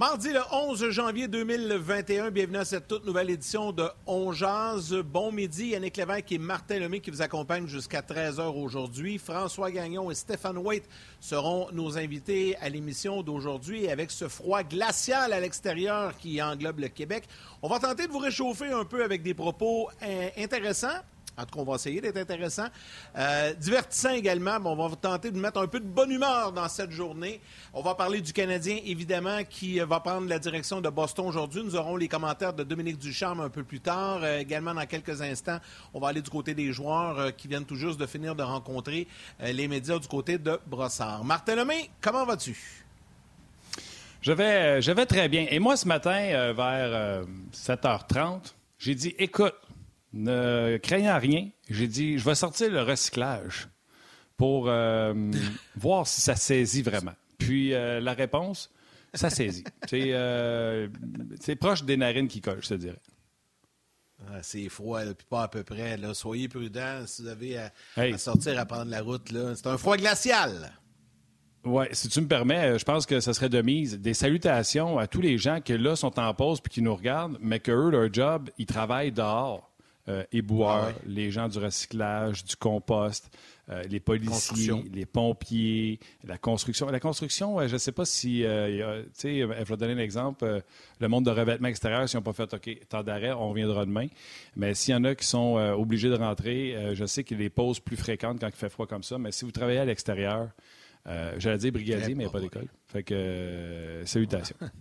Mardi le 11 janvier 2021, bienvenue à cette toute nouvelle édition de On. Bon midi, Yannick Lévesque et Martin Lemay qui vous accompagnent jusqu'à 13h aujourd'hui. François Gagnon et Stéphane Waite seront nos invités à l'émission d'aujourd'hui avec ce froid glacial à l'extérieur qui englobe le Québec. On va tenter de vous réchauffer un peu avec des propos intéressants en tout cas, on va essayer d'être intéressant. Euh, divertissant également, on va tenter de mettre un peu de bonne humeur dans cette journée. On va parler du Canadien, évidemment, qui va prendre la direction de Boston aujourd'hui. Nous aurons les commentaires de Dominique Ducharme un peu plus tard. Euh, également, dans quelques instants, on va aller du côté des joueurs euh, qui viennent tout juste de finir de rencontrer les médias du côté de Brossard. Martin Lemay, comment vas-tu? Je vais, je vais très bien. Et moi, ce matin, vers 7h30, j'ai dit, écoute, ne craignant rien, j'ai dit je vais sortir le recyclage pour euh, voir si ça saisit vraiment. Puis euh, la réponse, ça saisit. Euh, c'est proche des narines qui collent, je te dirais. Ah, c'est froid, puis pas à peu près. Là. Soyez prudents si vous avez à, sortir, à prendre la route. C'est un froid glacial. Oui, si tu me permets, je pense que ce serait de mise. Des salutations à tous les gens qui, là, sont en pause puis qui nous regardent, mais que eux, leur job, ils travaillent dehors euh, éboueurs, ah les gens du recyclage, du compost, euh, les policiers, les pompiers, la construction. La construction, je ne sais pas si, euh, tu sais, je vais donner un exemple, le monde de revêtement extérieur, si on pas fait, OK, temps d'arrêt, on reviendra demain. Mais s'il y en a qui sont obligés de rentrer, je sais qu'il y a des pauses plus fréquentes quand il fait froid comme ça, mais si vous travaillez à l'extérieur, j'allais dire brigadier, mais il n'y a pas d'école. Fait que, salutations.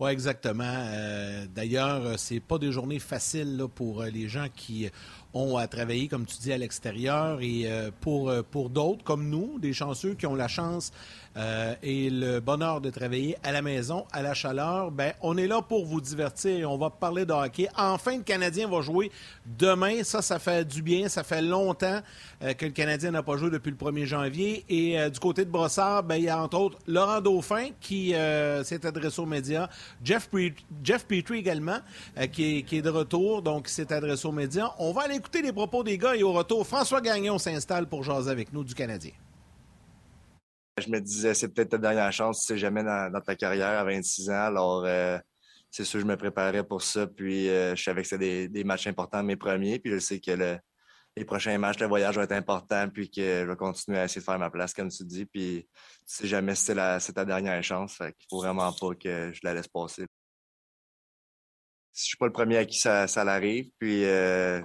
Oui, exactement. Euh, d'ailleurs, c'est pas des journées faciles pour euh, les gens qui ont à travailler, comme tu dis, à l'extérieur. Et euh, pour, pour d'autres, comme nous, des chanceux qui ont la chance euh, et le bonheur de travailler à la maison, à la chaleur, ben, on est là pour vous divertir. On va parler de hockey. Enfin, le Canadien va jouer demain. Ça, ça fait du bien. Ça fait longtemps euh, que le Canadien n'a pas joué depuis le 1er janvier. Et euh, du côté de Brossard, ben, il y a entre autres Laurent Dauphin qui s'est adressé aux médias. Jeff, Petrie également, qui est, de retour, donc s'est adressé aux médias. On va écouter les propos des gars et au retour, François Gagnon s'installe pour jaser avec nous du Canadien. Je me disais, c'est peut-être ta dernière chance, tu sais jamais dans, ta carrière à 26 ans. Alors, euh, c'est sûr, je me préparais pour ça. Puis, euh, je savais que c'était des, matchs importants, mes premiers. Puis, je sais que les prochains matchs, le voyage va être important. Puis, que je vais continuer à essayer de faire ma place, comme tu dis. Puis, tu sais jamais c'est ta dernière chance. Fait qu'il faut vraiment pas que je la laisse passer. Je suis pas le premier à qui ça, l'arrive. Puis, euh,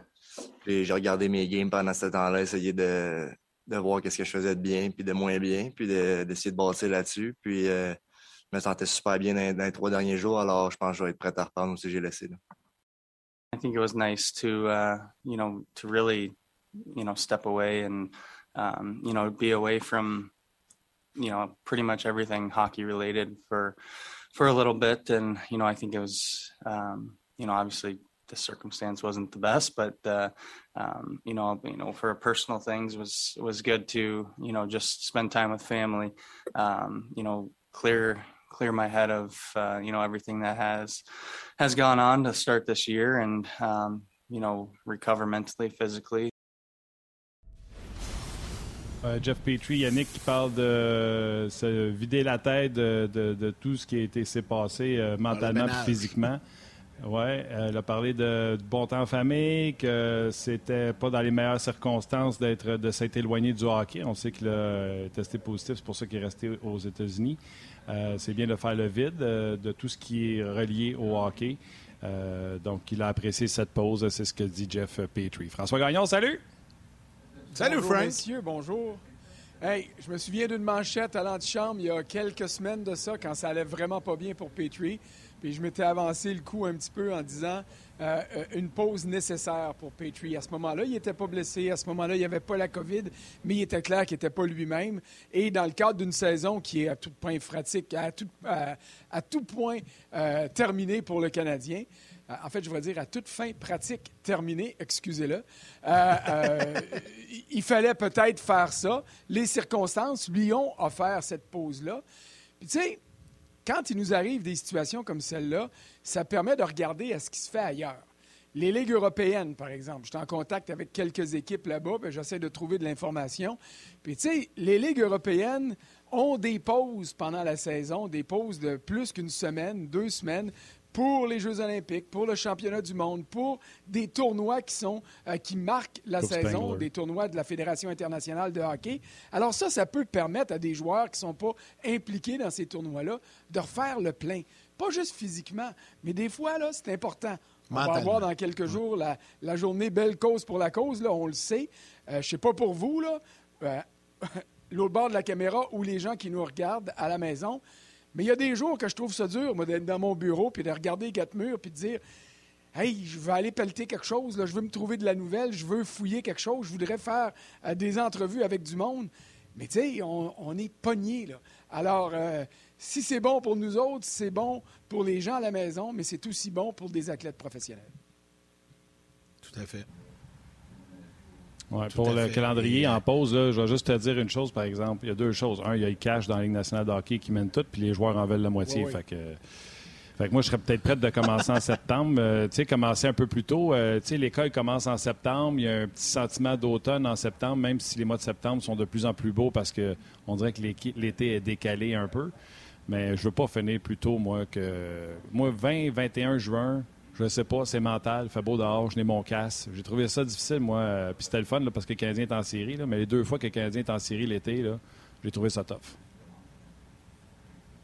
j'ai regardé mes games pendant ce temps-là, essayer de de voir qu'est-ce que je faisais de bien puis de moins bien, puis d'essayer de, bosser là-dessus. Puis euh, je me sentais super bien dans, les trois derniers jours, alors je pense que je vais être prêt à reprendre aussi j'ai laissé. Là. I think it was nice to, uh, you know, to really, you know, step away and, um, you know, be away from, you know, pretty much everything hockey related for, for a little bit. And, you know, I think it was, um, you know, obviously the circumstance wasn't the best, but uh, um, you know, you know, for personal things was was good to you know just spend time with family, um, you know, clear clear my head of uh, you know everything that has has gone on to start this year, and um, you know, recover mentally, physically. Uh, Jeff Petrie, Yannick qui parle de se vider la tête de, de, de tout ce qui a été s'est passé euh, mentalement et physiquement. Oui, elle a parlé de, bon temps en famille, que c'était pas dans les meilleures circonstances d'être de s'être éloigné du hockey. On sait qu'il a testé positif, c'est pour ça qu'il est resté aux États-Unis. Euh, c'est bien de faire le vide euh, de tout ce qui est relié au hockey. Euh, donc, il a apprécié cette pause, c'est ce que dit Jeff Petrie. François Gagnon, salut! Salut, bonjour, Frank! Messieurs, bonjour! Hey, je me souviens d'une manchette à l'antichambre il y a quelques semaines de ça, quand ça allait vraiment pas bien pour Petrie. Puis je m'étais avancé le coup un petit peu en disant euh, euh, une pause nécessaire pour Petrie. À ce moment-là, il n'était pas blessé. À ce moment-là, il n'y avait pas la COVID, mais il était clair qu'il n'était pas lui-même. Et dans le cadre d'une saison qui est à tout point pratique, à tout, point euh, terminée pour le Canadien, en fait, je voudrais dire à toute fin pratique terminée, excusez-le, il fallait peut-être faire ça. Les circonstances lui ont offert cette pause-là. Puis tu sais, quand il nous arrive des situations comme celle-là, ça permet de regarder à ce qui se fait ailleurs. Les ligues européennes, par exemple, je suis en contact avec quelques équipes là-bas, j'essaie de trouver de l'information. Puis, tu sais, les ligues européennes ont des pauses pendant la saison, des pauses de plus qu'une semaine, deux semaines, pour les Jeux olympiques, pour le championnat du monde, pour des tournois qui, sont, euh, qui marquent la saison, des tournois de la Fédération internationale de hockey. Alors ça, ça peut permettre à des joueurs qui ne sont pas impliqués dans ces tournois-là de refaire le plein. Pas juste physiquement, mais des fois, là, c'est important. On va avoir dans quelques jours la, journée Belle cause pour la cause, là, on le sait. Euh, je ne sais pas pour vous, là, euh, l'autre bord de la caméra ou les gens qui nous regardent à la maison, mais il y a des jours que je trouve ça dur, moi, d'être dans mon bureau puis de regarder les quatre murs puis de dire Hey, je veux aller pelleter quelque chose, là, je veux me trouver de la nouvelle, je veux fouiller quelque chose, je voudrais faire euh, des entrevues avec du monde. Mais tu sais, on, est pogné, là. Alors, euh, si c'est bon pour nous autres, c'est bon pour les gens à la maison, mais c'est aussi bon pour des athlètes professionnels. Tout à fait pour le calendrier en pause, je vais juste te dire une chose, par exemple. Il y a deux choses. Un, il y a le cash dans la Ligue nationale de hockey qui mène tout, puis les joueurs en veulent la moitié. Fait, que, fait, moi, je serais peut-être prête de commencer en septembre. Euh, tu sais, commencer un peu plus tôt. Euh, tu sais, l'école commence en septembre. Il y a un petit sentiment d'automne en septembre, même si les mois de septembre sont de plus en plus beaux parce qu'on dirait que l'été est décalé un peu. Mais je veux pas finir plus tôt, moi, que. Moi, 20, 21 juin, je sais pas, c'est mental, il fait beau dehors, je n'ai mon casse. J'ai trouvé ça difficile, moi. Euh, puis c'était le fun parce que le Canadien est en série, mais les deux fois que le Canadien est en série l'été, j'ai trouvé ça tough.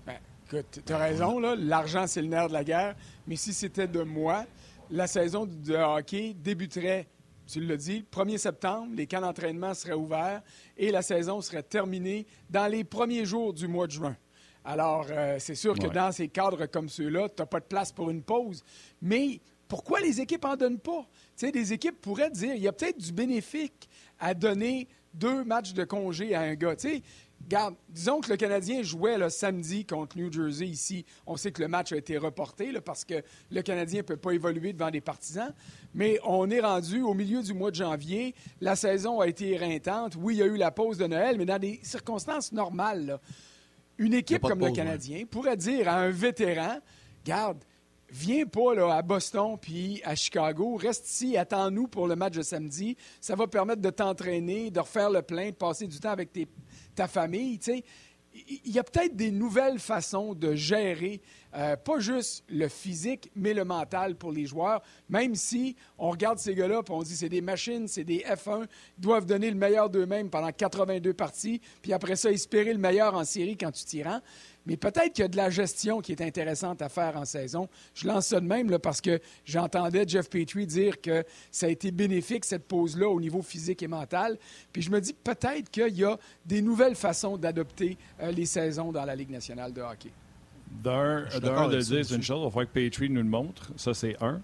Ben, écoute, tu as raison. L'argent, c'est le nerf de la guerre. Mais si c'était de moi, la saison de hockey débuterait, tu l'as dit, le 1er septembre, les camps d'entraînement seraient ouverts et la saison serait terminée dans les premiers jours du mois de juin. Alors, euh, c'est sûr que dans ces cadres comme ceux-là, tu n'as pas de place pour une pause. Mais pourquoi les équipes n'en donnent pas? Tu sais, des équipes pourraient dire, il y a peut-être du bénéfique à donner deux matchs de congé à un gars. Tu sais, Regarde, disons que le Canadien jouait le samedi contre New Jersey ici. On sait que le match a été reporté parce que le Canadien ne peut pas évoluer devant des partisans. Mais on est rendu au milieu du mois de janvier. La saison a été éreintante. Oui, il y a eu la pause de Noël, mais dans des circonstances normales. Une équipe comme le Canadien pourrait dire à un vétéran, garde, viens pas là, à Boston puis à Chicago, reste ici, attends-nous pour le match de samedi. Ça va permettre de t'entraîner, de refaire le plein, de passer du temps avec ta famille. il y a peut-être des nouvelles façons de gérer, euh, pas juste le physique, mais le mental pour les joueurs. Même si on regarde ces gars-là et on dit c'est des machines, c'est des F1, ils doivent donner le meilleur d'eux-mêmes pendant 82 parties, puis après ça, espérer le meilleur en série quand tu t'y rends. Mais peut-être qu'il y a de la gestion qui est intéressante à faire en saison. Je lance ça de même parce que j'entendais Jeff Petrie dire que ça a été bénéfique, cette pause-là, au niveau physique et mental. Puis je me dis peut-être qu'il y a des nouvelles façons d'adopter euh, les saisons dans la Ligue nationale de hockey. D'un, de dire, c'est une chose, il faut que Petrie nous le montre. Ça, c'est un.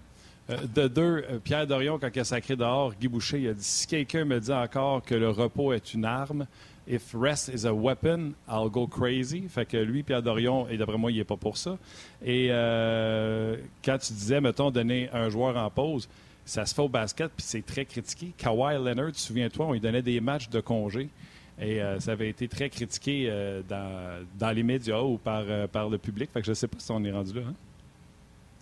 Euh, de deux, euh, Pierre Dorion, quand il a sacré dehors, Guy Boucher, il a dit si quelqu'un me dit encore que le repos est une arme, If rest is a weapon, I'll go crazy. Fait que lui, Pierre Dorion, et d'après moi, il n'est pas pour ça. Et euh, quand tu disais, mettons, donner un joueur en pause, ça se fait au basket, puis c'est très critiqué. Kawhi Leonard, souviens-toi, on lui donnait des matchs de congé. Et euh, ça avait été très critiqué euh, dans, les médias ou par, par le public. Fait que je ne sais pas si on est rendu là.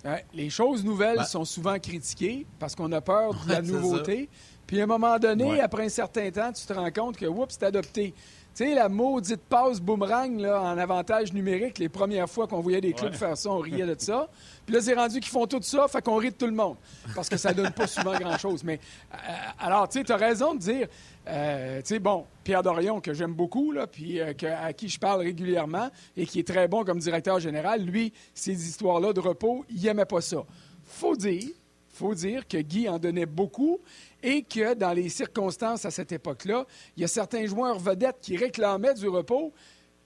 Hein. les choses nouvelles sont souvent critiquées parce qu'on a peur de la nouveauté. Puis à un moment donné, après un certain temps, tu te rends compte que, oups, c'est adopté. Tu sais, la maudite passe boomerang là, en avantage numérique, les premières fois qu'on voyait des clubs faire ça, on riait de ça. Puis là, c'est rendu qu'ils font tout ça, fait qu'on rit de tout le monde. Parce que ça donne pas souvent grand-chose. Mais euh, alors, tu sais, tu as raison de dire, euh, tu sais, bon, Pierre Dorion, que j'aime beaucoup, là, puis euh, à qui je parle régulièrement et qui est très bon comme directeur général, lui, ces histoires-là de repos, il aimait pas ça. Faut dire, faut dire que Guy en donnait beaucoup et que dans les circonstances à cette époque-là, il y a certains joueurs vedettes qui réclamaient du repos,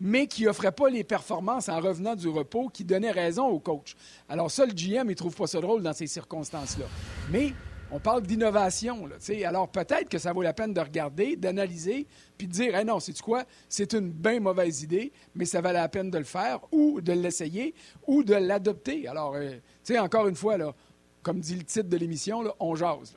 mais qui n'offraient pas les performances en revenant du repos qui donnaient raison au coach. Alors ça, le GM, il trouve pas ça drôle dans ces circonstances-là. Mais on parle d'innovation. Alors peut-être que ça vaut la peine de regarder, d'analyser, puis de dire eh non, c'est quoi? C'est une bien mauvaise idée, mais ça valait la peine de le faire ou de l'essayer ou de l'adopter. Alors, euh, tu sais, encore une fois, là, comme dit le titre de l'émission, on jase.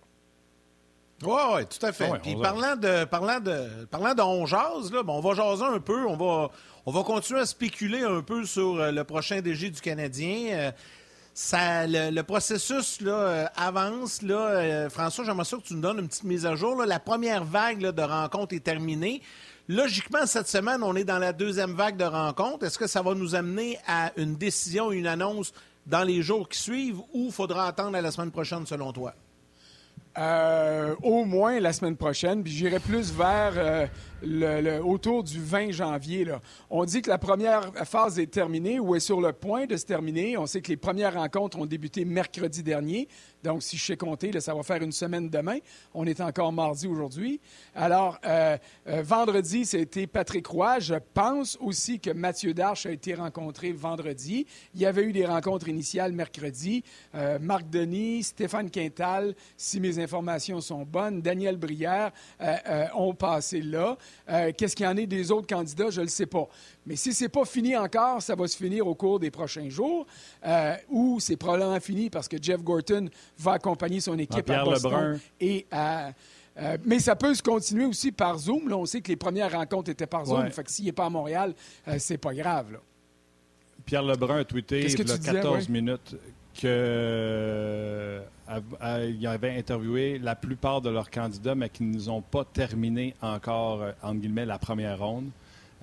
Oui, oui, tout à fait. Puis parlant de, parlant de, parlant de on jase, là, on va jaser un peu. On va, on va continuer à spéculer un peu sur euh, le prochain DG du Canadien. Euh, ça, le, processus là, euh, avance. Là, François, j'aimerais ça que tu nous donnes une petite mise à jour. La première vague de rencontres est terminée. Logiquement, cette semaine, on est dans la deuxième vague de rencontres. Est-ce que ça va nous amener à une décision, une annonce dans les jours qui suivent ou faudra attendre à la semaine prochaine, selon toi? Euh, au moins la semaine prochaine, puis j'irai plus vers euh, autour du 20 janvier. Là. On dit que la première phase est terminée ou est sur le point de se terminer. On sait que les premières rencontres ont débuté mercredi dernier. Donc, si je sais compter, ça va faire une semaine demain. On est encore mardi aujourd'hui. Alors, euh, euh, vendredi, c'était Patrick Roy. Je pense aussi que Mathieu Darche a été rencontré vendredi. Il y avait eu des rencontres initiales mercredi. Euh, Marc Denis, Stéphane Quintal, si mes informations sont bonnes, Daniel Brière ont passé là. Qu'est-ce qu'il y en est des autres candidats? Je ne le sais pas. Mais si ce n'est pas fini encore, ça va se finir au cours des prochains jours, euh, ou c'est probablement fini parce que Jeff Gorton va accompagner son équipe à Boston. Et euh, mais ça peut se continuer aussi par Zoom. Là, on sait que les premières rencontres étaient par Zoom. Fait que s'il n'est pas à Montréal, euh, c'est pas grave. Pierre Lebrun a tweeté il y a 14 minutes qu'il avait interviewé la plupart de leurs candidats, mais qui ne ont pas terminé encore, entre guillemets, la première ronde.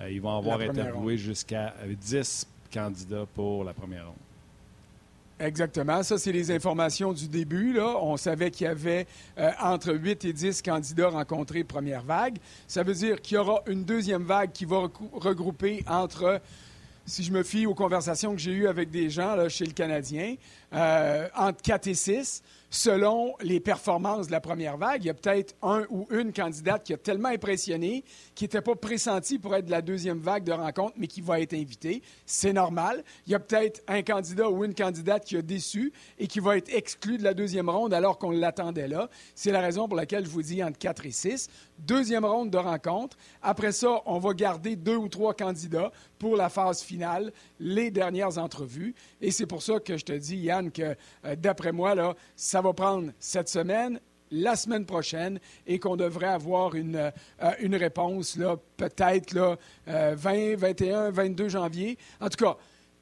Euh, ils vont avoir interviewé jusqu'à 10 candidats pour la première ronde. Exactement. Ça, c'est les informations du début. Là. On savait qu'il y avait euh, entre 8 et 10 candidats rencontrés première vague. Ça veut dire qu'il y aura une deuxième vague qui va regrouper entre, si je me fie aux conversations que j'ai eues avec des gens chez le Canadien, euh, entre 4 et 6 selon les performances de la première vague. Il y a peut-être un ou une candidate qui a tellement impressionné, qui n'était pas pressenti pour être de la deuxième vague de rencontre, mais qui va être invité. C'est normal. Il y a peut-être un candidat ou une candidate qui a déçu et qui va être exclu de la deuxième ronde alors qu'on l'attendait là. C'est la raison pour laquelle je vous dis entre 4 et 6. Deuxième ronde de rencontre. Après ça, on va garder deux ou trois candidats pour la phase finale, les dernières entrevues. Et c'est pour ça que je te dis, Yann, que euh, d'après moi, là, ça va prendre cette semaine, la semaine prochaine et qu'on devrait avoir une, euh, une réponse peut-être là, 20, 21, 22 janvier. En tout cas,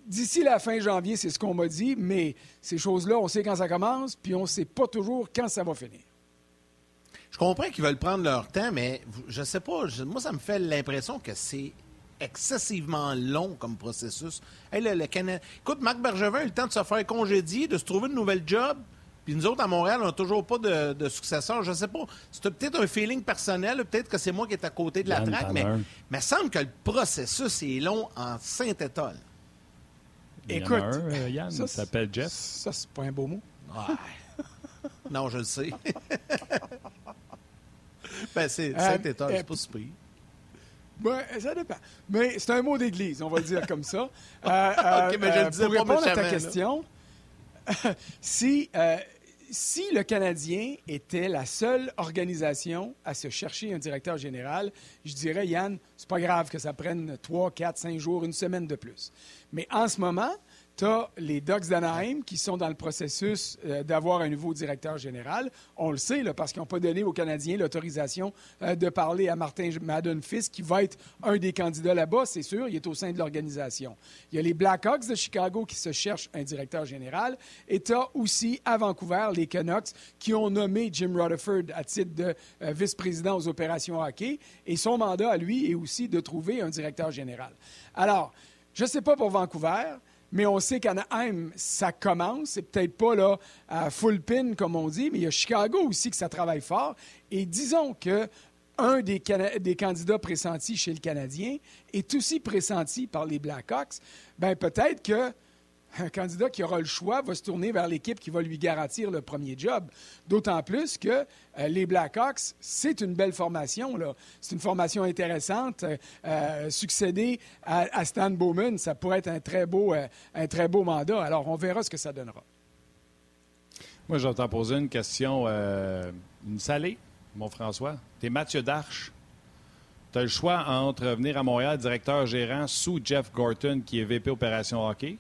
d'ici la fin janvier, c'est ce qu'on m'a dit, mais ces choses-là, on sait quand ça commence, puis on ne sait pas toujours quand ça va finir. Je comprends qu'ils veulent prendre leur temps, mais je ne sais pas, moi, ça me fait l'impression que c'est excessivement long comme processus. le, Écoute, Marc Bergevin a eu le temps de se faire congédier, de se trouver une nouvelle job. Puis nous autres, à Montréal, on n'a toujours pas de, successeur. Je ne sais pas. C'est peut-être un feeling personnel. Peut-être que c'est moi qui est à côté de la traque. Mais il me semble que le processus est long en Saint-Étoile. Écoute, euh, Yann, ça s'appelle Jeff. Ça, c'est pas un beau mot. non, je le sais. ben, c'est euh, Saint-Étoile, c'est euh, pas super. Ben, ça dépend. Mais c'est un mot d'église, on va le dire comme ça. Euh, mais je le pour répondre à ta question, si, si le Canadien était la seule organisation à se chercher un directeur général, je dirais, Yann, c'est pas grave que ça prenne 3, 4, 5 jours, une semaine de plus. Mais en ce moment, tu as les Ducks d'Anaheim qui sont dans le processus euh, d'avoir un nouveau directeur général. On le sait, parce qu'ils n'ont pas donné aux Canadiens l'autorisation euh, de parler à Martin Madden-Fils, qui va être un des candidats là-bas, c'est sûr. Il est au sein de l'organisation. Il y a les Blackhawks de Chicago qui se cherchent un directeur général. Et tu as aussi à Vancouver les Canucks qui ont nommé Jim Rutherford à titre de euh, vice-président aux opérations hockey. Et son mandat à lui est aussi de trouver un directeur général. Alors, je ne sais pas pour Vancouver, mais on sait qu'Anaheim, ça commence. C'est peut-être pas là à full pin, comme on dit, mais il y a Chicago aussi que ça travaille fort. Et disons que un des, des, candidats pressentis chez le Canadien est aussi pressenti par les Blackhawks, ben peut-être que un candidat qui aura le choix va se tourner vers l'équipe qui va lui garantir le premier job. D'autant plus que euh, les Blackhawks, c'est une belle formation. C'est une formation intéressante. Euh, euh, succéder à, Stan Bowman, ça pourrait être un très, beau, un très beau mandat. Alors, on verra ce que ça donnera. Moi, je vais t'en poser une question, une salée, mon François. Tu es Mathieu Darche. Tu as le choix entre venir à Montréal directeur gérant sous Jeff Gorton, qui est VP Opération Hockey,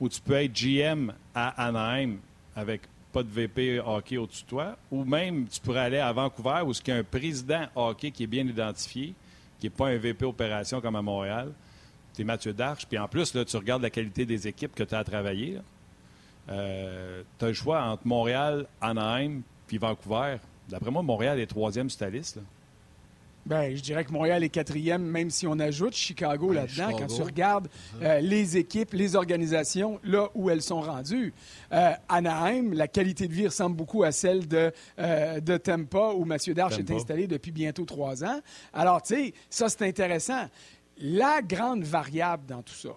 ou tu peux être GM à Anaheim avec pas de VP hockey au-dessus de toi. Ou même, tu pourrais aller à Vancouver où il y a un président hockey qui est bien identifié, qui n'est pas un VP opération comme à Montréal. Tu es Mathieu Darche. Puis en plus, là, tu regardes la qualité des équipes que tu as à travailler. Euh, tu as le choix entre Montréal, Anaheim puis Vancouver. D'après moi, Montréal est troisième sur ta liste. Ben, je dirais que Montréal est quatrième, même si on ajoute Chicago là-dedans. Quand tu regardes euh, les équipes, les organisations, là où elles sont rendues. Euh, Anaheim, la qualité de vie ressemble beaucoup à celle de, euh, de Tampa, où Mathieu Darche est installé depuis bientôt trois ans. Alors, tu sais, ça, c'est intéressant. La grande variable dans tout ça,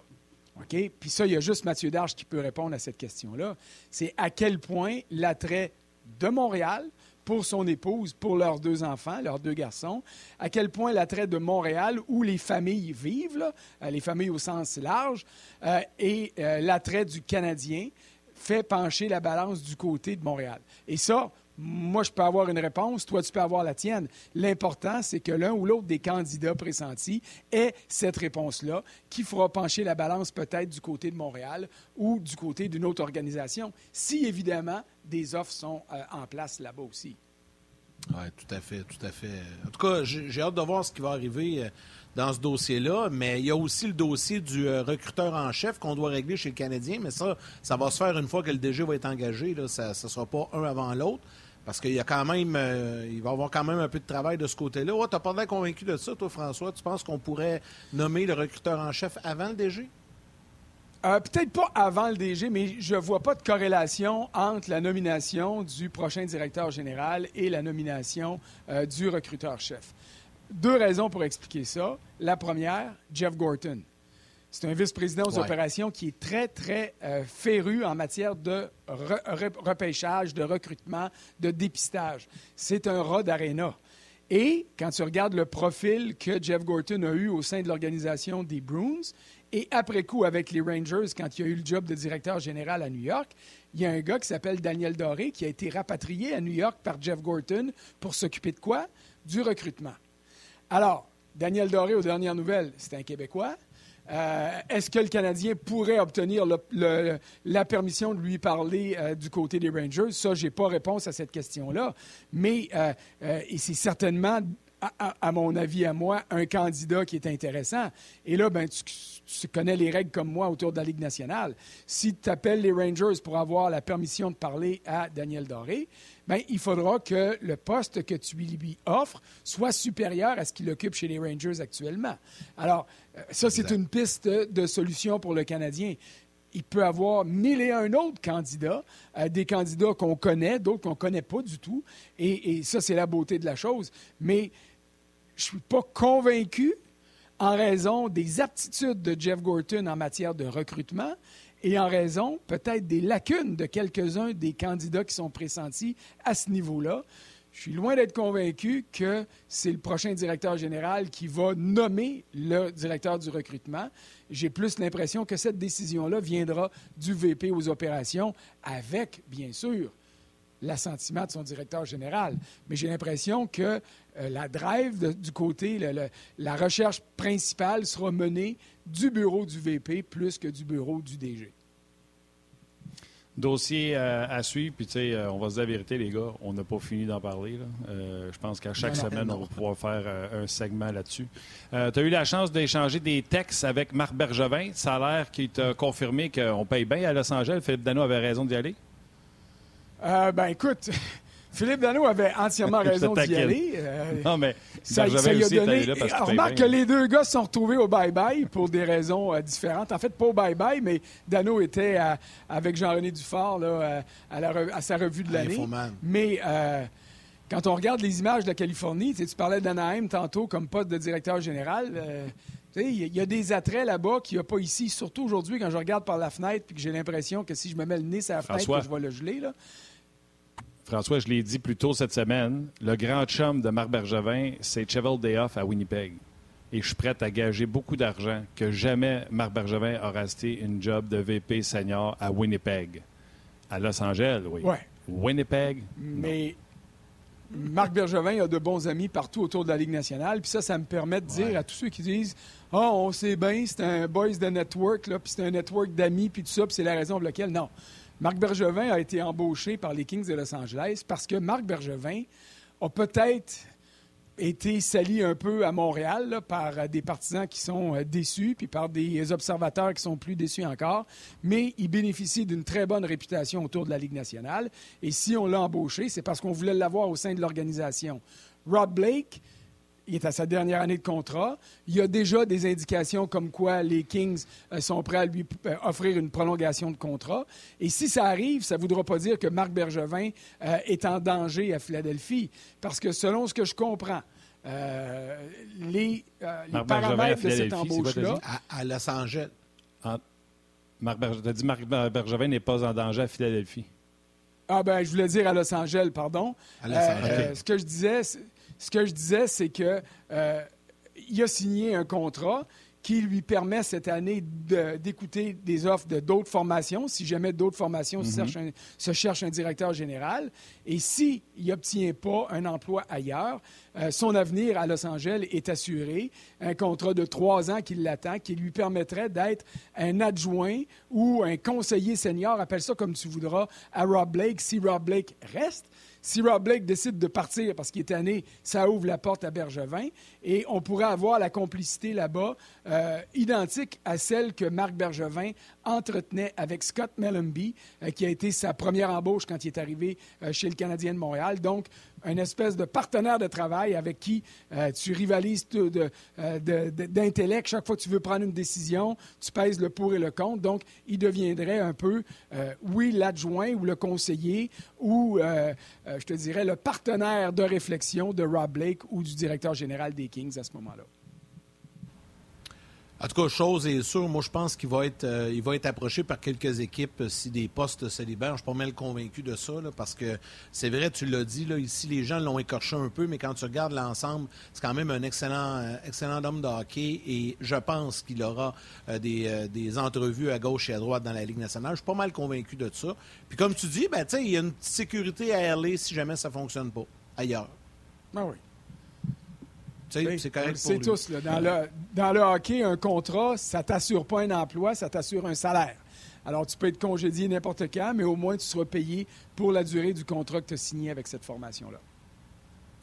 OK? Puis ça, il y a juste Mathieu Darche qui peut répondre à cette question-là. C'est à quel point l'attrait de Montréal, pour son épouse, pour leurs deux enfants, leurs deux garçons, à quel point l'attrait de Montréal, où les familles vivent, euh, les familles au sens large, euh, et euh, l'attrait du Canadien fait pencher la balance du côté de Montréal. Et ça, moi, je peux avoir une réponse, toi, tu peux avoir la tienne. L'important, c'est que l'un ou l'autre des candidats pressentis ait cette réponse-là, qui fera pencher la balance peut-être du côté de Montréal ou du côté d'une autre organisation, si évidemment des offres sont euh, en place là-bas aussi. Oui, tout à fait, tout à fait. En tout cas, j'ai hâte de voir ce qui va arriver euh, dans ce dossier-là, mais il y a aussi le dossier du euh, recruteur en chef qu'on doit régler chez le Canadien, mais ça, ça va se faire une fois que le DG va être engagé. Ça ne sera pas un avant l'autre. Parce qu'il y a quand même, euh, il va y avoir quand même un peu de travail de ce côté-là. tu n'as pas l'air convaincu de ça, toi, François. Tu penses qu'on pourrait nommer le recruteur en chef avant le DG? Euh, peut-être pas avant le DG, mais je ne vois pas de corrélation entre la nomination du prochain directeur général et la nomination euh, du recruteur-chef. Deux raisons pour expliquer ça. La première, Jeff Gorton. C'est un vice-président aux opérations qui est très, très euh, féru en matière de repêchage, de recrutement, de dépistage. C'est un rat d'aréna. Et quand tu regardes le profil que Jeff Gorton a eu au sein de l'organisation des Bruins, et après coup avec les Rangers, quand il a eu le job de directeur général à New York, il y a un gars qui s'appelle Daniel Doré qui a été rapatrié à New York par Jeff Gorton pour s'occuper de quoi? Du recrutement. Alors, Daniel Doré, aux dernières nouvelles, c'est un Québécois. Euh, est-ce que le Canadien pourrait obtenir la permission de lui parler euh, du côté des Rangers? Ça, je n'ai pas réponse à cette question-là. Mais euh, c'est certainement, à, mon avis, à moi, un candidat qui est intéressant. Et là, ben, tu, tu, connais les règles comme moi autour de la Ligue nationale. Si tu appelles les Rangers pour avoir la permission de parler à Daniel Doré, ben, il faudra que le poste que tu lui offres soit supérieur à ce qu'il occupe chez les Rangers actuellement. Alors, euh, ça, c'est une piste de solution pour le Canadien il peut avoir mille et un autres candidats, euh, des candidats qu'on connaît, d'autres qu'on ne connaît pas du tout. Et, et ça, c'est la beauté de la chose. Mais je ne suis pas convaincu en raison des aptitudes de Jeff Gorton en matière de recrutement et en raison peut-être des lacunes de quelques-uns des candidats qui sont pressentis à ce niveau-là. Je suis loin d'être convaincu que c'est le prochain directeur général qui va nommer le directeur du recrutement. J'ai plus l'impression que cette décision-là viendra du VP aux opérations avec, bien sûr, l'assentiment de son directeur général. Mais j'ai l'impression que euh, la drive du côté, la recherche principale sera menée du bureau du VP plus que du bureau du DG. Dossier euh, à suivre, puis tu sais, euh, on va se dire la vérité, les gars, on n'a pas fini d'en parler. je pense qu'à chaque semaine, on va pouvoir faire un segment là-dessus. tu as eu la chance d'échanger des textes avec Marc Bergevin. Ça a l'air qu'il t'a confirmé qu'on paye bien à Los Angeles. Philippe Dano avait raison d'y aller? ben écoute, Philippe Dano avait entièrement raison d'y aller. Euh, non, mais ça, ça y a donné. remarque que les deux gars se sont retrouvés au bye-bye pour des raisons euh, différentes. En fait, pas au bye-bye, mais Dano était avec Jean-René Dufort là, à, sa revue de l'année. Mais euh, quand on regarde les images de la Californie, tu parlais d'Anaheim tantôt comme poste de directeur général. il y, a des attraits là-bas qu'il n'y a pas ici, surtout aujourd'hui quand je regarde par la fenêtre et que j'ai l'impression que si je me mets le nez sur la fenêtre, je vais le geler. Là. François, je l'ai dit plus tôt cette semaine, le grand chum de Marc Bergevin, c'est Cheval Day Off à Winnipeg. Et je suis prêt à gager beaucoup d'argent que jamais Marc Bergevin aura resté une job de VP senior à Winnipeg. À Los Angeles, oui. Ouais. Winnipeg? Mais Marc Bergevin a de bons amis partout autour de la Ligue nationale. Puis ça, ça me permet de dire à tous ceux qui disent Ah, oh, on sait bien, c'est un boys de network, puis c'est un network d'amis, puis tout ça, puis c'est la raison pour laquelle. Non. Marc Bergevin a été embauché par les Kings de Los Angeles parce que Marc Bergevin a peut-être été sali un peu à Montréal par euh, des partisans qui sont euh, déçus, puis par des observateurs qui sont plus déçus encore, mais il bénéficie d'une très bonne réputation autour de la Ligue nationale. Et si on l'a embauché, c'est parce qu'on voulait l'avoir au sein de l'organisation. Rob Blake, il est à sa dernière année de contrat. Il y a déjà des indications comme quoi les Kings euh, sont prêts à lui offrir une prolongation de contrat. Et si ça arrive, ça ne voudra pas dire que Marc Bergevin est en danger à Philadelphie. Parce que selon ce que je comprends, euh, les, euh, les paramètres de cette embauche-là. À, Los Angeles. Marc as dit Marc Bergevin n'est pas en danger à Philadelphie. Ah ben, je voulais dire à Los Angeles, pardon. À Los Angeles. Euh, ce que je disais, ce que je disais, c'est que il a signé un contrat qui lui permet cette année d'écouter des offres de d'autres formations, si jamais d'autres formations mm-hmm. se, cherchent un, directeur général. Et s'il n'obtient pas un emploi ailleurs, euh, son avenir à Los Angeles est assuré. Un contrat de trois ans qui l'attend, qui lui permettrait d'être un adjoint ou un conseiller senior, appelle ça comme tu voudras, à Rob Blake, si Rob Blake reste. Si Rob Blake décide de partir parce qu'il est tanné, ça ouvre la porte à Bergevin et on pourrait avoir la complicité là-bas euh, identique à celle que Marc Bergevin entretenait avec Scott Mellenby, euh, qui a été sa première embauche quand il est arrivé euh, chez le Canadien de Montréal. Donc, un espèce de partenaire de travail avec qui tu rivalises d'intellect. Chaque fois que tu veux prendre une décision, tu pèses le pour et le contre. Donc, il deviendrait un peu, oui, l'adjoint ou le conseiller ou, je te dirais, le partenaire de réflexion de Rob Blake ou du directeur général des Kings à ce moment-là. En tout cas, chose est sûre, moi je pense qu'il va être euh, il va être approché par quelques équipes euh, si des postes se libèrent. Je suis pas mal convaincu de ça, parce que c'est vrai, tu l'as dit, là, ici les gens l'ont écorché un peu, mais quand tu regardes l'ensemble, c'est quand même un excellent, euh, excellent homme de hockey et je pense qu'il aura des, des, entrevues à gauche et à droite dans la Ligue nationale. Je suis pas mal convaincu de ça. Puis comme tu dis, ben, il y a une petite sécurité à LA si jamais ça fonctionne pas ailleurs. Ah oui. C'est correct C'est tous. Dans, le, dans le hockey, un contrat, ça t'assure pas un emploi, ça t'assure un salaire. Alors, tu peux être congédié n'importe quand, mais au moins, tu seras payé pour la durée du contrat que tu as signé avec cette formation-là.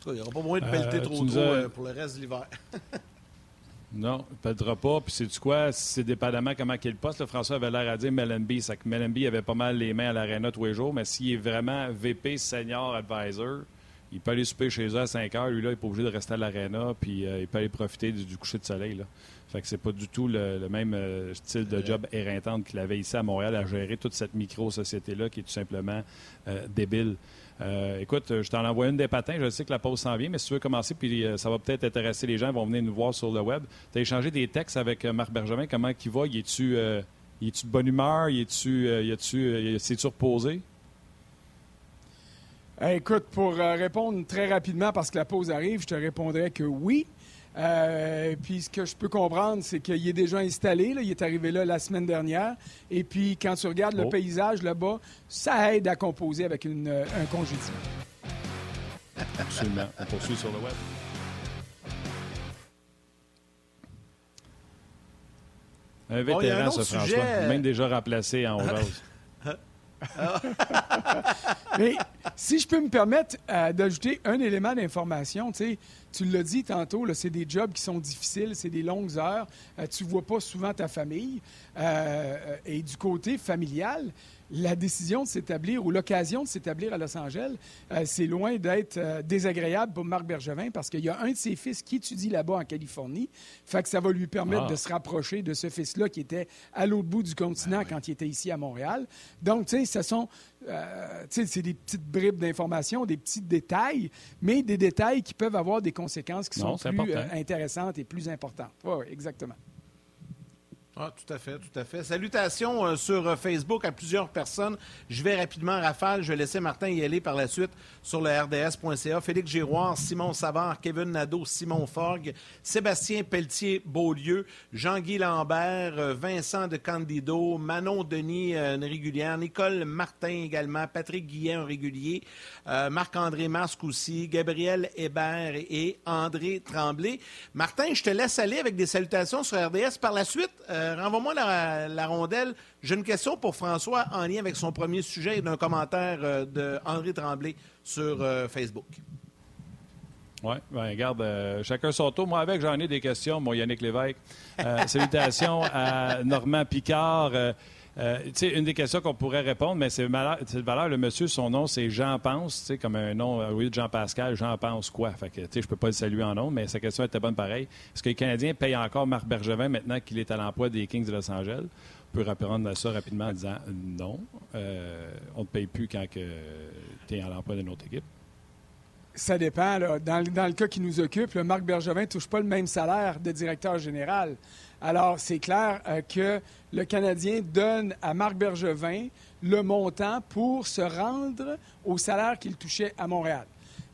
Il n'y aura pas moyen de pelleter euh, trop trop euh, pour le reste de l'hiver. non, il ne pèlera pas. Puis, c'est quoi? C'est dépendamment comment il poste. François avait l'air à dire Mellenby. C'est que Mellenby avait pas mal les mains à l'aréna tous les jours, mais s'il est vraiment VP Senior Advisor, il peut aller souper chez eux à 5 heures. Lui, là, il n'est pas obligé de rester à l'aréna, puis euh, il peut aller profiter du, coucher de soleil. Là. Fait que c'est pas du tout le, même euh, style de job éreintante qu'il avait ici à Montréal à gérer toute cette micro-société-là qui est tout simplement euh, débile. écoute, je t'en envoie une des patins. Je sais que la pause s'en vient, mais si tu veux commencer, puis ça va peut-être intéresser les gens, ils vont venir nous voir sur le web. Tu as échangé des textes avec Marc Bergevin. Comment il va? Y es-tu de bonne humeur? Y es-tu, y tu s'est-tu reposé? Eh, écoute, pour euh, répondre très rapidement, parce que la pause arrive, je te répondrai que oui. Euh, puis ce que je peux comprendre, c'est qu'il est déjà installé. Il est arrivé là la semaine dernière. Et puis quand tu regardes le oh. paysage là-bas, ça aide à composer avec une, euh, un congédiement. Absolument. On poursuit sur le web. Un vétéran, ce François. Même déjà remplacé en 11 Mais si je peux me permettre euh, d'ajouter un élément d'information, tu l'as dit tantôt, c'est des jobs qui sont difficiles, c'est des longues heures, euh, tu ne vois pas souvent ta famille. Euh, et du côté familial, la décision de s'établir ou l'occasion de s'établir à Los Angeles, euh, c'est loin d'être euh, désagréable pour Marc Bergevin parce qu'il y a un de ses fils qui étudie là-bas en Californie. Fait que ça va lui permettre ah. de se rapprocher de ce fils-là qui était à l'autre bout du continent ben quand il était ici à Montréal. Donc, tu sais, ce sont euh, c'est des petites bribes d'informations, des petits détails, mais des détails qui peuvent avoir des conséquences qui sont plus intéressantes et plus importantes. Oui, exactement. Ah, tout à fait, tout à fait. Salutations euh, sur euh, Facebook à plusieurs personnes. Je vais rapidement rafale. Je vais laisser Martin y aller par la suite sur le RDS.ca. Félix Giroir, Simon Savard, Kevin Nadeau, Simon Forgue, Sébastien Pelletier-Beaulieu, Jean-Guy Lambert, euh, Vincent de Candido, Manon Denis, une régulière, Nicole Martin également, Patrick Guillet, régulier, Marc-André Masque aussi, Gabriel Hébert et André Tremblay. Martin, je te laisse aller avec des salutations sur RDS par la suite. Renvoie-moi la, rondelle. J'ai une question pour François en lien avec son premier sujet et d'un commentaire euh, de André Tremblay sur Facebook. Oui, ben, regarde, chacun son tour. Moi, avec, j'en ai des questions, mon Yannick Lévesque. salutations à Normand Picard. Euh, une des questions qu'on pourrait répondre, mais c'est le valeur. Le monsieur, son nom, c'est Jean Pense, comme un nom, euh, oui, Jean Pascal, Jean Pense quoi? Fait que, je peux pas le saluer en nom, mais sa question était bonne pareil. Est-ce que les Canadiens payent encore Marc Bergevin maintenant qu'il est à l'emploi des Kings de Los Angeles? On peut répondre à ça rapidement en disant non. Euh, on ne te paye plus quand tu es à l'emploi d'une autre équipe. Ça dépend. Dans, le cas qui nous occupe, Marc Bergevin ne touche pas le même salaire de directeur général. Alors, c'est clair euh, que le Canadien donne à Marc Bergevin le montant pour se rendre au salaire qu'il touchait à Montréal.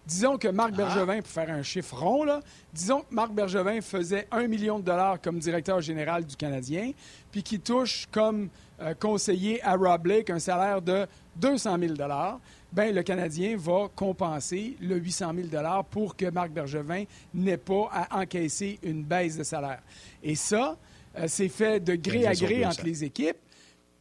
Disons que Marc ah. Bergevin, pour faire un chiffre rond, là, disons que Marc Bergevin faisait un million de dollars comme directeur général du Canadien, puis qu'il touche comme euh, conseiller à Rob Blake un salaire de 200 000 dollars ben, le Canadien va compenser le 800 000 pour que Marc Bergevin n'ait pas à encaisser une baisse de salaire. Et ça, euh, c'est fait de gré à gré entre les équipes.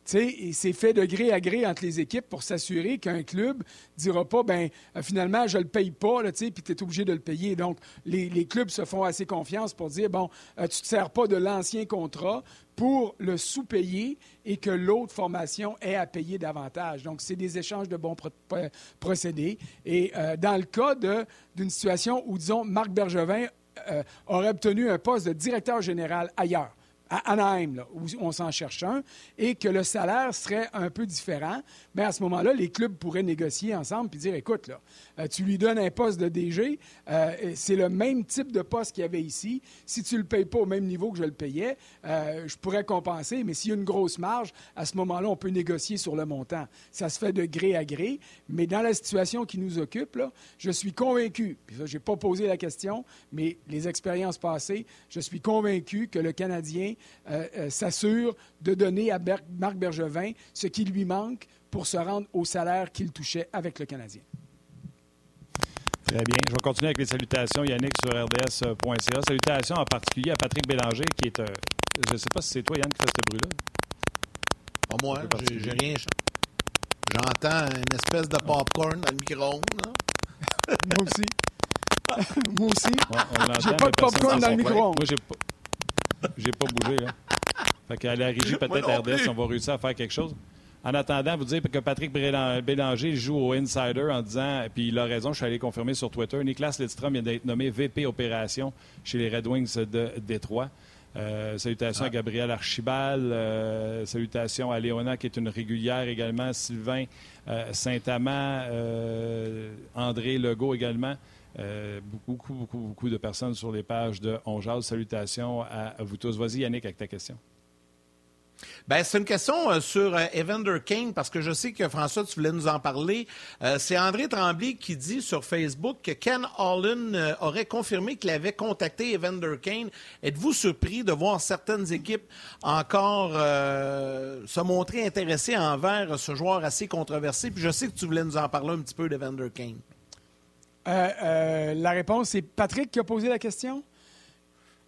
C'est fait de gré à gré entre les équipes pour s'assurer qu'un club ne dira pas, ben euh, finalement, je ne le paye pas, puis tu es obligé de le payer. Donc, les, clubs se font assez confiance pour dire, bon, euh, tu ne te sers pas de l'ancien contrat, pour le sous-payer et que l'autre formation ait à payer davantage. Donc, c'est des échanges de bons procédés. Et euh, dans le cas d'une situation où, disons, Marc Bergevin aurait obtenu un poste de directeur général ailleurs, à Anaheim, où on s'en cherche un, et que le salaire serait un peu différent, bien, à ce moment-là, les clubs pourraient négocier ensemble et dire, écoute, euh, tu lui donnes un poste de DG, euh, c'est le même type de poste qu'il y avait ici. Si tu ne le payes pas au même niveau que je le payais, euh, je pourrais compenser, mais s'il y a une grosse marge, à ce moment-là, on peut négocier sur le montant. Ça se fait de gré à gré, mais dans la situation qui nous occupe, je suis convaincu, puis ça, je n'ai pas posé la question, mais les expériences passées, je suis convaincu que le Canadien s'assure de donner à Marc Bergevin ce qui lui manque pour se rendre au salaire qu'il touchait avec le Canadien. Très bien. Je vais continuer avec les salutations, Yannick, sur rds.ca. Salutations en particulier à Patrick Bélanger, qui est. je ne sais pas si c'est toi, Yann, qui fait ce bruit-là. Pas moi, j'ai rien. J'entends une espèce de popcorn dans le micro-ondes. moi aussi. moi aussi. j'ai pas de popcorn dans le micro-ondes. Moi, j'ai pas, j'ai pas bougé. Là. Fait qu'à la régie, peut-être RDS, on va réussir à faire quelque chose. En attendant, vous dire que Patrick Bélanger joue au Insider en disant, puis il a raison, je suis allé confirmer sur Twitter, Niklas Lidstrom vient d'être nommé VP Opération chez les Red Wings de Détroit. Euh, salutations à ah. Gabriel Archibald. Euh, salutations à Léona, qui est une régulière également. Sylvain euh, Saint-Amand. André Legault également. Beaucoup, beaucoup, beaucoup de personnes sur les pages de On Salutations à vous tous. Vas-y, Yannick, avec ta question. Ben, c'est une question euh, sur euh, Evander Kane, parce que je sais que François, tu voulais nous en parler. Euh, c'est André Tremblay qui dit sur Facebook que Ken Holland aurait confirmé qu'il avait contacté Evander Kane. Êtes-vous surpris de voir certaines équipes encore se montrer intéressées envers ce joueur assez controversé? Puis je sais que tu voulais nous en parler un petit peu d'Evander Kane. La réponse, c'est Patrick qui a posé la question?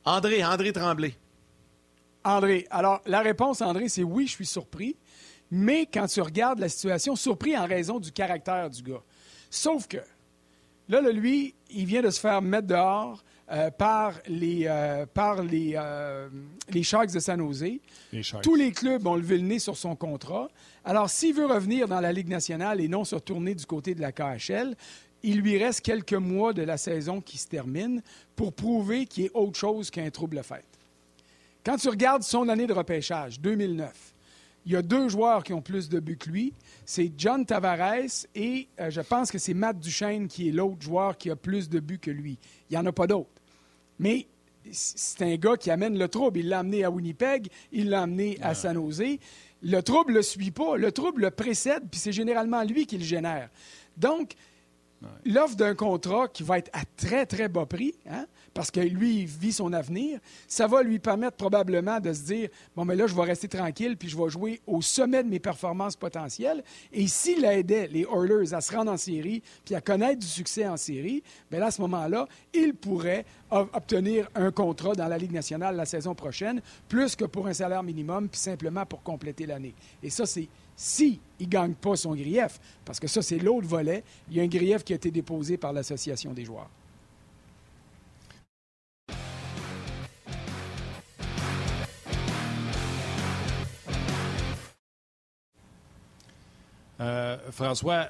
André, André Tremblay. André, alors la réponse, André, c'est oui, je suis surpris. Mais quand tu regardes la situation, surpris en raison du caractère du gars. Sauf que, là, lui, il vient de se faire mettre dehors euh, par, les, euh, par les, euh, les Sharks de San Jose. Tous les clubs ont levé le nez sur son contrat. Alors, s'il veut revenir dans la Ligue nationale et non se retourner du côté de la KHL, il lui reste quelques mois de la saison qui se termine pour prouver qu'il est autre chose qu'un trouble fait. Quand tu regardes son année de repêchage, 2009, il y a deux joueurs qui ont plus de buts que lui. C'est John Tavares et euh, je pense que c'est Matt Duchesne qui est l'autre joueur qui a plus de buts que lui. Il n'y en a pas d'autres. Mais c'est un gars qui amène le trouble. Il l'a amené à Winnipeg, il l'a amené à San Jose. Le trouble ne le suit pas. Le trouble le précède, puis c'est généralement lui qui le génère. Donc, l'offre d'un contrat qui va être à très, très bas prix, hein, parce que lui, il vit son avenir. Ça va lui permettre probablement de se dire bon, mais là, je vais rester tranquille, puis je vais jouer au sommet de mes performances potentielles. Et s'il aidait les Oilers à se rendre en série, puis à connaître du succès en série, bien là, à ce moment-là, il pourrait obtenir un contrat dans la Ligue nationale la saison prochaine, plus que pour un salaire minimum, puis simplement pour compléter l'année. Et ça, c'est si il ne gagne pas son grief, parce que ça, c'est l'autre volet. Il y a un grief qui a été déposé par l'Association des joueurs. Euh, François,